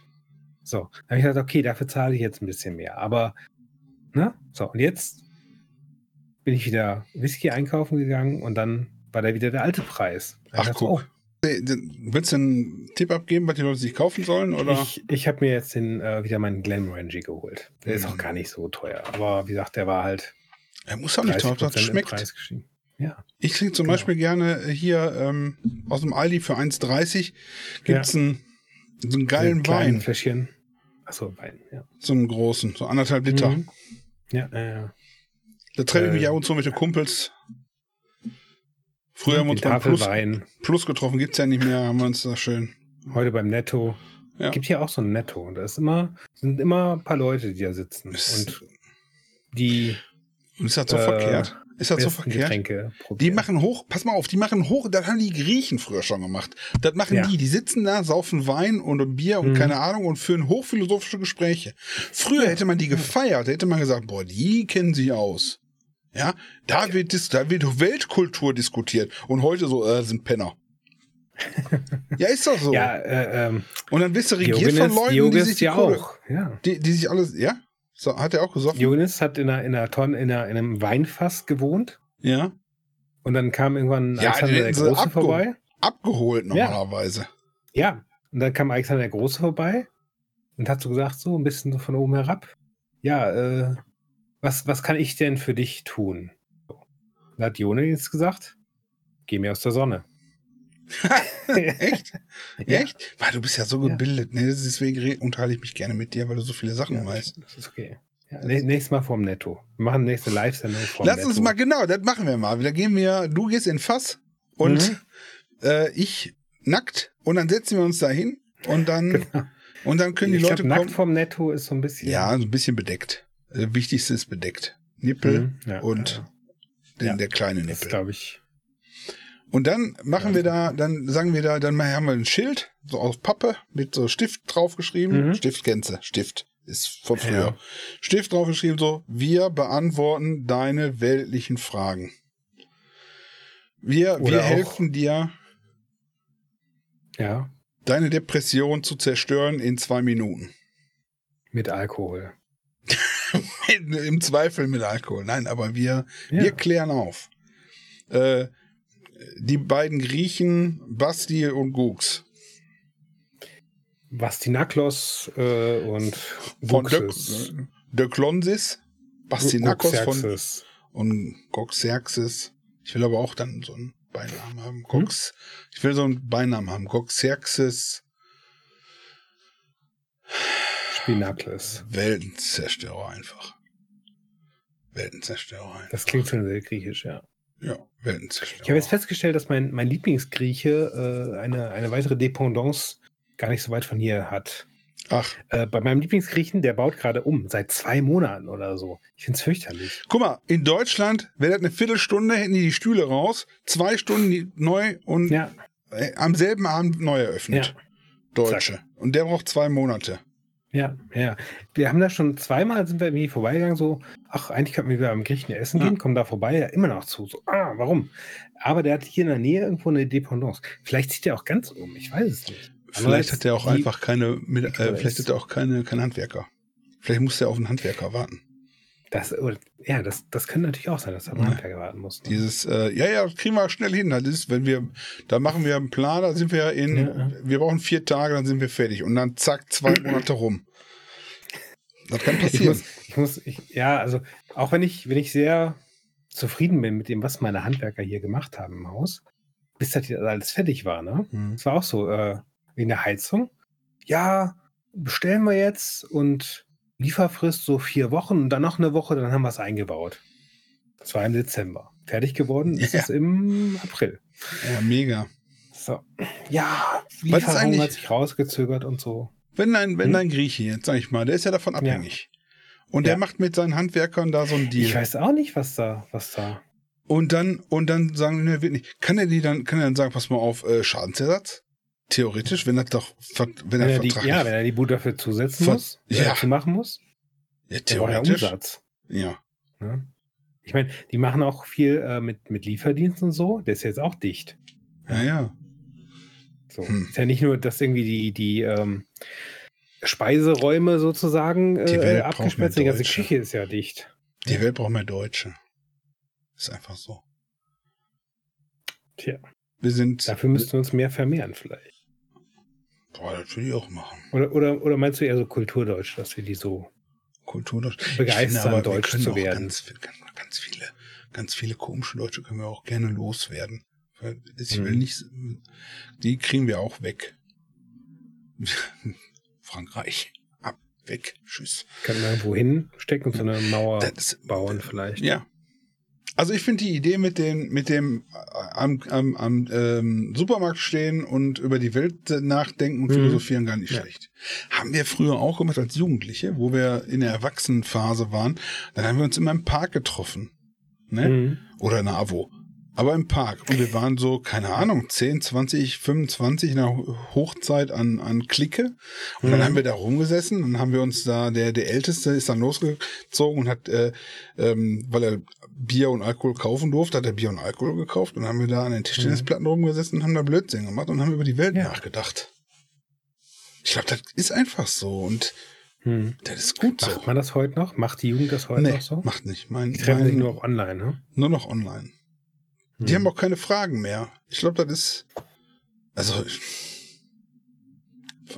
B: So, dann habe ich gesagt, okay, dafür zahle ich jetzt ein bisschen mehr. Aber, ne? So, und jetzt bin ich wieder Whisky einkaufen gegangen und dann war da wieder der alte Preis.
A: Ach, guck. Oh. Willst du einen Tipp abgeben, was die Leute sich kaufen sollen? Oder?
B: Ich, ich habe mir jetzt den, äh, wieder meinen Glenmorangie geholt. Der mhm. ist auch gar nicht so teuer. Aber wie gesagt, der war halt.
A: Er muss auch nicht teuer, das schmeckt. Ja. Ich trinke zum genau. Beispiel gerne hier ähm, aus dem Aldi für 1,30 gibt es ja. einen, so einen geilen Wein.
B: Fläschchen. Achso, Wein, ja.
A: So einen großen, so anderthalb Liter. Mhm.
B: Ja, ja, ja.
A: Da treffe ich mich äh, ab und zu mit den Kumpels. Früher haben wir uns beim Plus, Plus getroffen, gibt es ja nicht mehr, haben wir uns da schön.
B: Heute beim Netto. Ja. Gibt hier auch so ein Netto. Und da ist immer, sind immer ein paar Leute, die da sitzen. Ist, und die.
A: Und ist das so äh, verkehrt? Ist das so verkehrt? Die machen hoch, pass mal auf, die machen hoch, das haben die Griechen früher schon gemacht. Das machen ja. die, die sitzen da, saufen Wein und Bier und mhm. keine Ahnung und führen hochphilosophische Gespräche. Früher ja. hätte man die gefeiert, hätte man gesagt, boah, die kennen sich aus. Ja, da wird, da wird Weltkultur diskutiert und heute so, äh, sind Penner. ja, ist doch so.
B: Ja, äh, ähm,
A: und dann bist du regiert Diogenes, von Leuten, Diogenes die sich die ja auch. Ja. Die, die sich alles, ja? So, hat er auch gesoffen?
B: Jonas hat in einer, in einer Tonne, in, einer, in einem Weinfass gewohnt.
A: Ja.
B: Und dann kam irgendwann ja, Alexander der Große abge vorbei.
A: Abgeholt normalerweise.
B: Ja. ja. Und dann kam Alexander der Große vorbei und hat so gesagt, so ein bisschen so von oben herab. Ja, äh, was, was kann ich denn für dich tun? Da hat Jonas gesagt, geh mir aus der Sonne.
A: Echt? Ja. Echt? Weil du bist ja so gebildet. Ne? Deswegen unterhalte ich mich gerne mit dir, weil du so viele Sachen ja, weißt.
B: Das ist okay. Ja, nächstes Mal vom Netto. Wir machen nächste Live-Sendung vom
A: Lass
B: Netto.
A: uns mal, genau, das machen wir mal. Da gehen wir, du gehst in Fass und mhm. äh, ich nackt und dann setzen wir uns da hin und dann, genau. und dann können die ich Leute
B: glaub, kommen. Nackt vom Netto ist so ein bisschen.
A: Ja, so ein bisschen bedeckt. Äh, Wichtigste ist bedeckt. Nippel mhm. und den, der kleine Nippel. Das
B: glaube ich.
A: Und dann machen ja. wir da, dann sagen wir da, dann haben wir ein Schild, so aus Pappe, mit so Stift draufgeschrieben. Mhm. Stift kennst Stift ist von früher. Ja. Stift draufgeschrieben, so, wir beantworten deine weltlichen Fragen. Wir, wir helfen dir,
B: ja.
A: deine Depression zu zerstören in zwei Minuten.
B: Mit Alkohol.
A: Im Zweifel mit Alkohol. Nein, aber wir, ja. wir klären auf. Äh, die beiden Griechen, Basti und Gux.
B: Bastinaklos äh, und
A: von De, De Klonsis, Bastinakos von und Goxerxes. Ich will aber auch dann so einen Beinamen haben. Gox, hm? Ich will so einen Beinamen haben. Goxerxes.
B: Spinakles.
A: Weltenzerstörer einfach. Weltenzerstörer einfach.
B: Das klingt schon sehr griechisch, ja.
A: Ja, Weltenzerstörer.
B: Ich habe jetzt festgestellt, dass mein, mein Lieblingsgrieche äh, eine, eine weitere Dependance gar nicht so weit von hier hat.
A: Ach.
B: Äh, bei meinem Lieblingsgriechen, der baut gerade um, seit zwei Monaten oder so. Ich finde es fürchterlich.
A: Guck mal, in Deutschland wäre das eine Viertelstunde, hätten die die Stühle raus, zwei Stunden neu und ja. äh, am selben Abend neu eröffnet. Ja. Deutsche. Zack. Und der braucht zwei Monate.
B: Ja, ja. Wir haben da schon zweimal sind wir irgendwie vorbeigegangen, so, ach, eigentlich könnten wir wieder am Griechen essen gehen, kommen da vorbei, ja, immer noch zu. So, ah, warum? Aber der hat hier in der Nähe irgendwo eine Dependance. Vielleicht zieht er auch ganz um, ich weiß es nicht.
A: Vielleicht hat er auch einfach keine, äh, vielleicht hat er auch keine, keine Handwerker. Vielleicht muss er auf einen Handwerker warten.
B: Das, ja, das, das könnte natürlich auch sein, dass er ja. Handwerker warten muss.
A: Ne? Dieses, äh, ja, ja, kriegen wir schnell hin. Das ist, wenn wir, da machen wir einen Plan, da sind wir in, ja. wir brauchen vier Tage, dann sind wir fertig. Und dann zack, zwei Monate rum. Das kann passieren.
B: Ich muss, ich muss ich, ja, also auch wenn ich, wenn ich sehr zufrieden bin mit dem, was meine Handwerker hier gemacht haben im Haus, bis das alles fertig war, ne? Es war auch so, äh, wegen der Heizung. Ja, bestellen wir jetzt und Lieferfrist so vier Wochen und dann noch eine Woche, dann haben wir es eingebaut. Das war im Dezember. Fertig geworden ist ja. es im April.
A: Ja, mega.
B: So. Ja, Lieferung hat sich rausgezögert und so.
A: Wenn ein, wenn hm? ein Grieche, jetzt sag ich mal, der ist ja davon abhängig. Ja. Und der macht mit seinen Handwerkern da so ein Deal.
B: Ich weiß auch nicht, was da, was da.
A: Und dann, und dann sagen, ne, wird nicht. Kann er die dann, kann er dann sagen, pass mal auf, äh, Schadensersatz? Theoretisch, wenn er doch, wenn, er,
B: er die, Ja, wenn er die Bude dafür zusetzen muss, ja. dazu machen muss.
A: Ja, theoretisch.
B: Ja Umsatz.
A: Ja. ja.
B: Ich meine, die machen auch viel äh, mit, mit Lieferdiensten und so. Der ist jetzt auch dicht.
A: Ja, ja.
B: So. Hm. Ist ja nicht nur, dass irgendwie die, die ähm, Speiseräume sozusagen äh, abgesperrt sind. Die ganze Küche ist ja dicht.
A: Die Welt braucht mehr Deutsche. Ist einfach so.
B: Tja.
A: Wir sind.
B: Dafür müssten wir uns mehr vermehren, vielleicht.
A: Boah, das würde ich auch machen.
B: Oder, oder, oder meinst du eher so Kulturdeutsch, dass wir die so
A: Kulturdeutsch
B: begeistern, Deutsch zu werden?
A: Ganz, ganz, ganz, viele, ganz viele komische Deutsche können wir auch gerne loswerden. Ich will hm. nicht, die kriegen wir auch weg. Frankreich. Ab, weg, tschüss.
B: Kann man irgendwo hinstecken und so eine Mauer das, bauen vielleicht.
A: Ja, also ich finde die Idee mit dem, mit dem äh, am, am, am ähm, Supermarkt stehen und über die Welt nachdenken und mhm. philosophieren gar nicht ja. schlecht. Haben wir früher auch gemacht als Jugendliche, wo wir in der Erwachsenenphase waren. Dann haben wir uns immer im Park getroffen. Ne? Mhm. Oder in der AWO aber im Park. Und wir waren so, keine Ahnung, 10, 20, 25 in der Hochzeit an, an Clique. Und dann mhm. haben wir da rumgesessen und haben wir uns da, der, der Älteste ist dann losgezogen und hat, äh, ähm, weil er Bier und Alkohol kaufen durfte, hat er Bier und Alkohol gekauft. Und dann haben wir da an den Tischtennisplatten mhm. rumgesessen und haben da Blödsinn gemacht und haben über die Welt ja. nachgedacht. Ich glaube, das ist einfach so. Und hm. Das ist gut
B: Macht so. man das heute noch? Macht die Jugend das heute nee, noch so?
A: macht nicht. Mein,
B: die treffen sich nur noch online, ne?
A: Nur noch online. Die hm. haben auch keine Fragen mehr. Ich glaube, das ist. Also.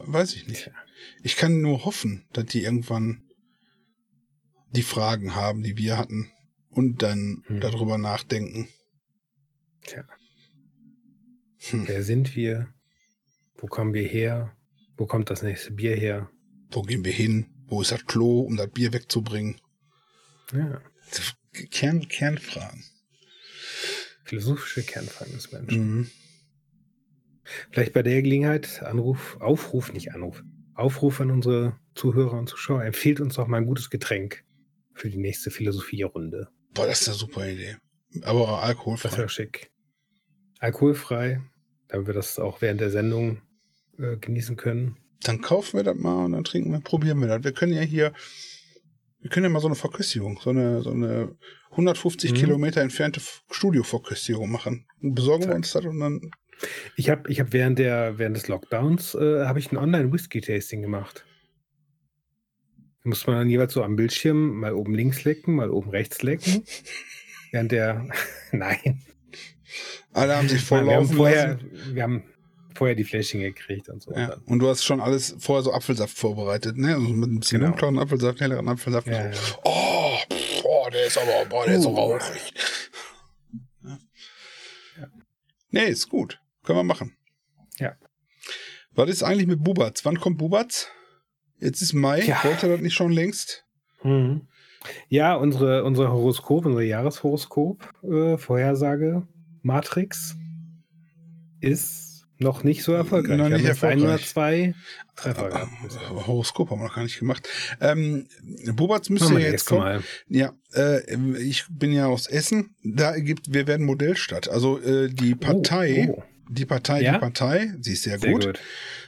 A: Weiß ich nicht. Ich kann nur hoffen, dass die irgendwann die Fragen haben, die wir hatten. Und dann hm. darüber nachdenken.
B: Tja. Hm. Wer sind wir? Wo kommen wir her? Wo kommt das nächste Bier her?
A: Wo gehen wir hin? Wo ist das Klo, um das Bier wegzubringen?
B: Ja.
A: Kern, Kernfragen.
B: Philosophische Kernfragen des Menschen. Mhm. Vielleicht bei der Gelegenheit Anruf, Aufruf, nicht Anruf, Aufruf an unsere Zuhörer und Zuschauer. Empfiehlt uns doch mal ein gutes Getränk für die nächste Philosophierunde.
A: Boah, das ist eine super Idee. Aber alkoholfrei.
B: Das wäre schick. Alkoholfrei, damit wir das auch während der Sendung äh, genießen können.
A: Dann kaufen wir das mal und dann trinken wir, probieren wir das. Wir können ja hier, wir können ja mal so eine Verköstigung, so eine, so eine 150 mhm. Kilometer entfernte Studioverköstigung machen. Besorgen Zeit. wir uns das und dann.
B: Ich habe ich hab während, der, während des Lockdowns äh, habe ich ein Online-Whisky-Tasting gemacht. Da muss man dann jeweils so am Bildschirm mal oben links lecken, mal oben rechts lecken. während der. Nein.
A: Alle haben sich voll
B: wir haben vorher, Wir haben vorher die Fläschchen gekriegt und so.
A: Ja. Und du hast schon alles vorher so Apfelsaft vorbereitet, ne? Also mit ein bisschen genau. dunkleren Apfelsaft, helleren Apfelsaft. Ja, so. ja. Oh, pff, oh, der ist aber, boah, der uh. ist so rauchig. Ja. ja. Nee, ist gut. Können wir machen.
B: Ja.
A: Was ist eigentlich mit Bubatz? Wann kommt Bubatz? Jetzt ist Mai. Ja. Wollte das nicht schon längst?
B: Mhm. Ja, unsere, unsere Horoskop, unsere Jahreshoroskop, äh, Vorhersage, Matrix ist noch nicht so erfolgreich.
A: Noch nicht erfolgreich.
B: Ein oder zwei Treffer
A: gehabt. Äh, Horoskop haben wir noch gar nicht gemacht. Ähm, Bobatz müsste ja jetzt kommen. Mal. Ja, äh, ich bin ja aus Essen. Da gibt, wir werden Modellstadt. Also äh, die Partei, oh, oh. die Partei, ja? die Partei, sie ist sehr, sehr gut, gut,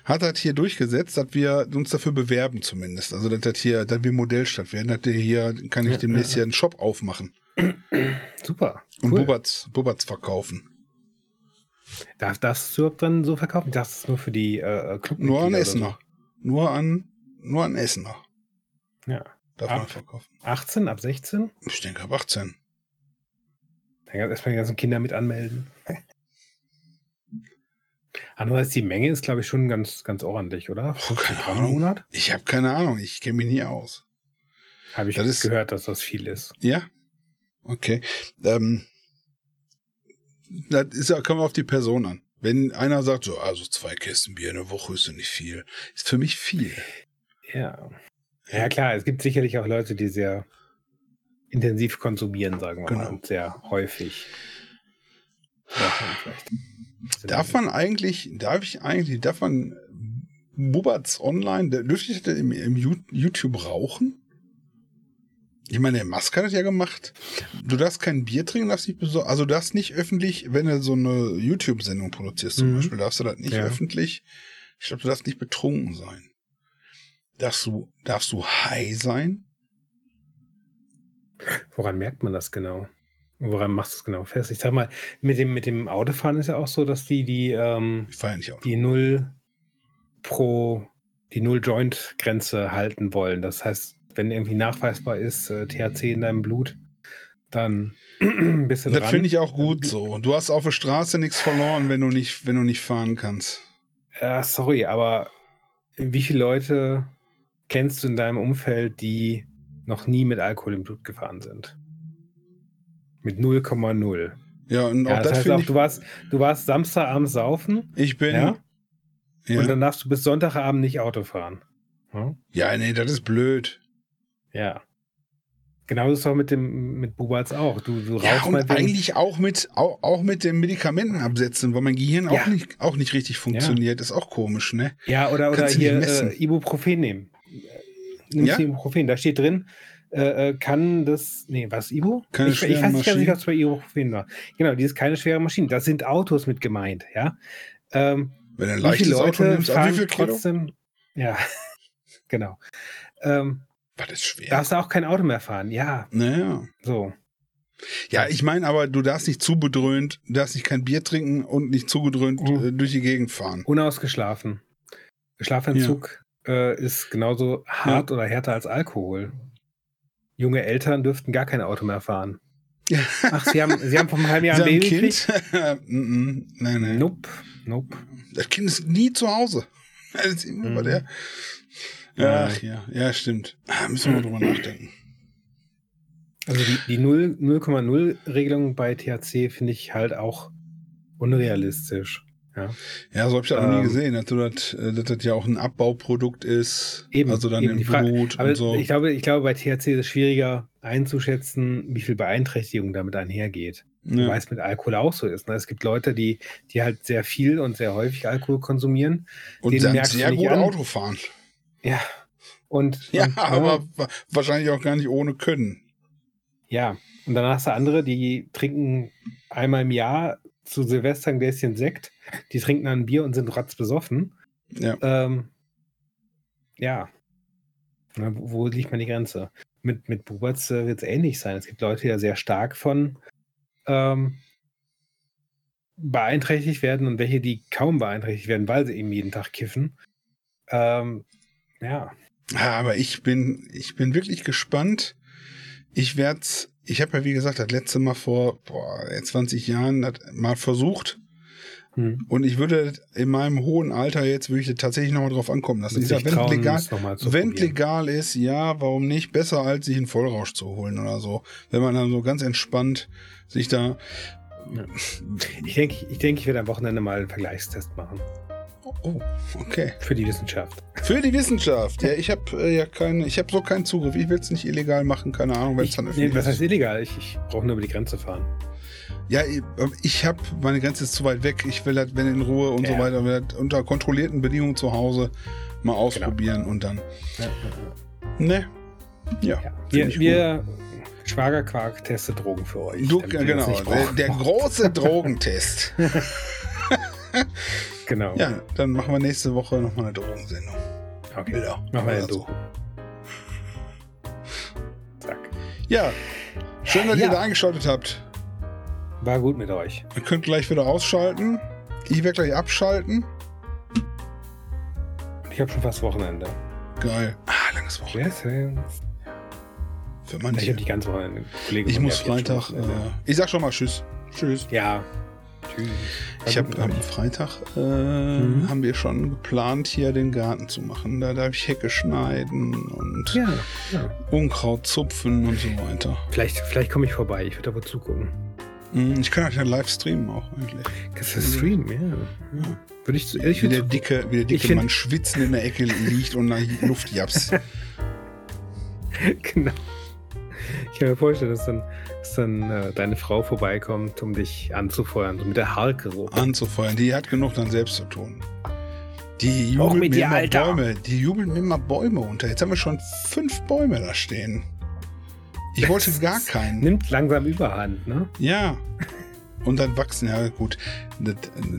A: hat das hier durchgesetzt, dass wir uns dafür bewerben zumindest. Also dass das hier, dass wir Modellstadt werden. Dass hier kann ich demnächst ja. hier einen Shop aufmachen.
B: Super.
A: Cool. Und Bobatz, Bobatz verkaufen.
B: Darf das du dann so verkaufen? Das ist nur für die äh,
A: Club Nur an Essener. So. Nur an, nur an Essener.
B: Ja.
A: Darf ab man verkaufen.
B: 18, ab 16?
A: Ich denke ab 18.
B: Dann erstmal die ganzen Kinder mit anmelden. Andererseits, die Menge ist, glaube ich, schon ganz, ganz ordentlich, oder?
A: 50 Gramm im Monat? Ich habe keine Ahnung. Ich kenne mich nie aus.
B: Habe ich das ist, gehört, dass das viel ist.
A: Ja? Okay. Ähm, das ist ja, kommt auf die Person an. Wenn einer sagt, so, also zwei Kästen Bier in der Woche ist ja nicht viel, ist für mich viel.
B: Ja. Ja, klar, es gibt sicherlich auch Leute, die sehr intensiv konsumieren, sagen wir genau. mal, und sehr häufig.
A: Darf man eigentlich, darf ich eigentlich, darf man Bubatz online, dürfte ich das im, im YouTube rauchen? Ich meine, der Musk hat das ja gemacht. Du darfst kein Bier trinken, darfst nicht besorgen. Also du darfst nicht öffentlich, wenn du so eine YouTube-Sendung produzierst zum mhm. Beispiel, darfst du das nicht ja. öffentlich. Ich glaube, du darfst nicht betrunken sein. Darfst du, darfst du high sein?
B: Woran merkt man das genau? Woran machst du es genau fest? Ich sag mal, mit dem, mit dem Autofahren ist ja auch so, dass die die, ähm, die Null pro, die Null Joint Grenze halten wollen. Das heißt, wenn irgendwie nachweisbar ist, äh, THC in deinem Blut, dann bist du
A: Das finde ich auch gut so. Du hast auf der Straße nichts verloren, wenn du nicht, wenn du nicht fahren kannst.
B: Ja, sorry, aber wie viele Leute kennst du in deinem Umfeld, die noch nie mit Alkohol im Blut gefahren sind? Mit 0,0.
A: Ja, und
B: auch ja, das, das heißt auch, du warst, du warst Samstagabend saufen.
A: Ich bin. Ja?
B: ja? Und dann darfst du bis Sonntagabend nicht Auto fahren.
A: Hm? Ja, nee, das ist blöd.
B: Ja. Genau das ist auch mit dem mit Bubatz auch. Du, du
A: ja, und eigentlich auch mit auch, auch mit den Medikamenten absetzen, weil mein Gehirn ja. auch nicht auch nicht richtig funktioniert. Ja. Ist auch komisch, ne?
B: Ja, oder oder hier äh, Ibuprofen nehmen. Nimmst ja? Ibuprofen. Da steht drin, äh, äh, kann das. Nee, was Ibu?
A: Keine ich, ich weiß
B: nicht,
A: Maschinen.
B: was bei Ibuprofen war. Genau, dieses keine schwere Maschine. Das sind Autos mit gemeint, ja. Ähm,
A: Wenn ein leichtes Leute Auto nimmst,
B: fahren wie viel Kilo? trotzdem. Ja, genau. Ähm,
A: war das schwer?
B: Darfst du auch kein Auto mehr fahren, ja.
A: Naja.
B: So.
A: Ja, ich meine aber, du darfst nicht zu bedröhnt, du darfst nicht kein Bier trinken und nicht zugedröhnt mhm. äh, durch die Gegend fahren.
B: Unausgeschlafen. Schlafentzug ja. äh, ist genauso hart ja. oder härter als Alkohol. Junge Eltern dürften gar kein Auto mehr fahren. Ach, sie haben, sie haben vor einem halben Jahr ein Baby.
A: Kind? nein, nein.
B: Nope, nope.
A: Das Kind ist nie zu Hause. Das ist immer mhm. bei der. Ach ja, ja, stimmt. Ah, müssen wir mal drüber nachdenken.
B: Also die, die 0,0-Regelung bei THC finde ich halt auch unrealistisch. Ja,
A: ja so habe ich das ähm, noch nie ähm. gesehen, dass, das, äh, dass das ja auch ein Abbauprodukt ist.
B: Eben,
A: also dann
B: eben
A: im Blut
B: und so. Ich glaube, ich glaube, bei THC ist es schwieriger einzuschätzen, wie viel Beeinträchtigung damit einhergeht. Ja. Weil es mit Alkohol auch so ist. Ne? Es gibt Leute, die, die halt sehr viel und sehr häufig Alkohol konsumieren.
A: Und dann sehr gut Auto fahren.
B: Ja. Und,
A: ja,
B: und,
A: aber ja. wahrscheinlich auch gar nicht ohne können.
B: Ja. Und dann hast du andere, die trinken einmal im Jahr zu Silvester ein Gläschen Sekt, die trinken dann ein Bier und sind rotzbesoffen.
A: Ja.
B: Ähm, ja. Na, wo, wo liegt man die Grenze? Mit, mit Buberts äh, wird es ähnlich sein. Es gibt Leute, die ja sehr stark von ähm, beeinträchtigt werden und welche, die kaum beeinträchtigt werden, weil sie eben jeden Tag kiffen. Ähm, ja.
A: Aber ich bin, ich bin wirklich gespannt. Ich werde ich habe ja wie gesagt das letzte Mal vor boah, 20 Jahren mal versucht. Hm. Und ich würde in meinem hohen Alter jetzt würde ich tatsächlich nochmal drauf ankommen lassen.
B: Dieser,
A: wenn
B: trauen,
A: legal, wenn legal ist, ja, warum nicht? Besser als sich einen Vollrausch zu holen oder so. Wenn man dann so ganz entspannt sich da.
B: Ja. Ich denke, ich, denk, ich werde am Wochenende mal einen Vergleichstest machen.
A: Oh, okay.
B: Für die Wissenschaft.
A: Für die Wissenschaft. Ja, ich habe äh, ja keinen, ich habe so keinen Zugriff. Ich will es nicht illegal machen, keine Ahnung, wenn es dann
B: öffentlich nee, was heißt illegal? Ich, ich brauche nur über die Grenze fahren.
A: Ja, ich, ich habe meine Grenze ist zu weit weg. Ich will das, wenn in Ruhe und ja. so weiter, will das unter kontrollierten Bedingungen zu Hause mal genau. ausprobieren genau. und dann. Ja. Ne? Ja. ja.
B: Wir, wir Schwagerquark testet Drogen für euch.
A: Du, genau, der, der große Drogentest.
B: Genau.
A: Ja, dann machen wir nächste Woche nochmal eine Drogensendung.
B: Okay. Bilder. Machen wir eine Doku.
A: Zack. Ja, schön, dass ja. ihr da eingeschaltet habt.
B: War gut mit euch.
A: Ihr könnt gleich wieder ausschalten. Ich werde gleich abschalten.
B: Ich habe schon fast Wochenende.
A: Geil. Ah, langes Wochenende.
B: Für manche. Ich habe die ganze Wochenende.
A: Kollegen ich muss Freitag. Äh, ich sag schon mal Tschüss. Tschüss.
B: Ja,
A: ich habe am Freitag äh, mhm. haben wir schon geplant, hier den Garten zu machen. Da darf ich Hecke schneiden und
B: ja, ja.
A: Unkraut zupfen und so weiter.
B: Vielleicht, vielleicht komme ich vorbei. Ich würde aber zugucken.
A: Mhm, ich kann halt ja live streamen auch eigentlich.
B: Kannst du streamen, ja. ja.
A: Würde ich, ich wie, der dicke, wie der dicke Mann schwitzen in der Ecke liegt und nach Luft japs.
B: genau. Ich kann mir vorstellen, dass dann dann äh, deine Frau vorbeikommt, um dich anzufeuern, so mit der Harke so.
A: Anzufeuern. Die hat genug dann selbst zu tun. Die
B: mit
A: mir immer
B: Alter.
A: Bäume. Die jubeln mir immer Bäume unter. Jetzt haben wir schon fünf Bäume da stehen. Ich wollte gar keinen.
B: Nimmt langsam Überhand, ne?
A: Ja. Und dann wachsen, ja gut. Das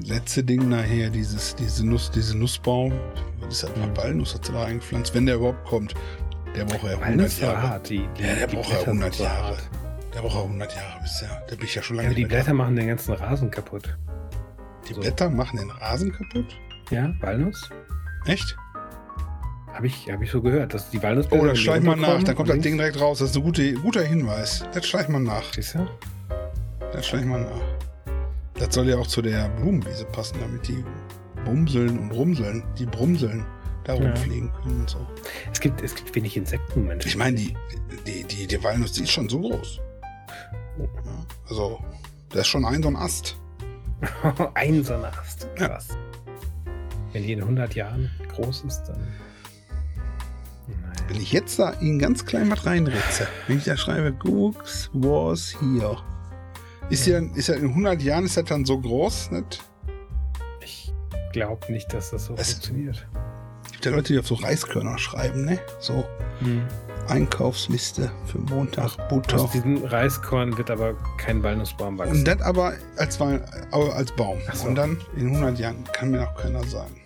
A: letzte Ding nachher, dieses, diese Nuss, diese Nussbaum, das, eine
B: Mhm.
A: Walnuss hat sie da eingepflanzt, wenn der überhaupt kommt. Der braucht ja 100
B: Walnuss war
A: Jahre.
B: hart. Die, die,
A: Ja, der braucht ja
B: Blätter sind
A: 100
B: so
A: Jahre.
B: hart.
A: Der braucht ja 100 Jahre bisher. Da bin ich ja schon
B: Ja,
A: lange
B: aber die Blätter machen den ganzen Rasen kaputt.
A: da. Die
B: so.
A: Blätter machen den Rasen kaputt?
B: Ja, Walnuss?
A: Echt?
B: Habe ich, hab ich so gehört, dass die Walnussblätter...
A: Oh, das
B: die
A: schleicht mal nach. Dann kommt das Ding direkt raus. Das ist ein gute, guter Hinweis. Das schleicht mal nach.
B: Siehst du?
A: Das schleicht mal nach. Das soll ja auch zu der Blumenwiese passen, damit die bumseln und rumseln, die brumseln, da
B: Ja.
A: rumfliegen können und so.
B: Es gibt, es gibt wenig Insekten, Mensch.
A: Ich meine, die, die, die, die Walnuss, die ist schon so groß. Ja, also, das ist schon ein so ein Ast.
B: Ein so ein Ast.
A: Ja.
B: Krass. Wenn die in 100 Jahren groß ist, dann... Naja.
A: Wenn ich jetzt da in ganz klein was reinritze, wenn ich da schreibe, Gux was hier. Ist ja, ist ja in 100 Jahren ist das dann so groß, nicht?
B: Ich glaube nicht, dass das so
A: Es-
B: funktioniert.
A: Gibt ja Leute, die auf so Reiskörner schreiben, ne? So Einkaufsliste für Montag, Butter.
B: Aus diesem Reiskorn wird aber kein Walnussbaum wachsen.
A: Und das aber als, als Baum.
B: So.
A: Und dann in 100 Jahren kann mir auch keiner sagen.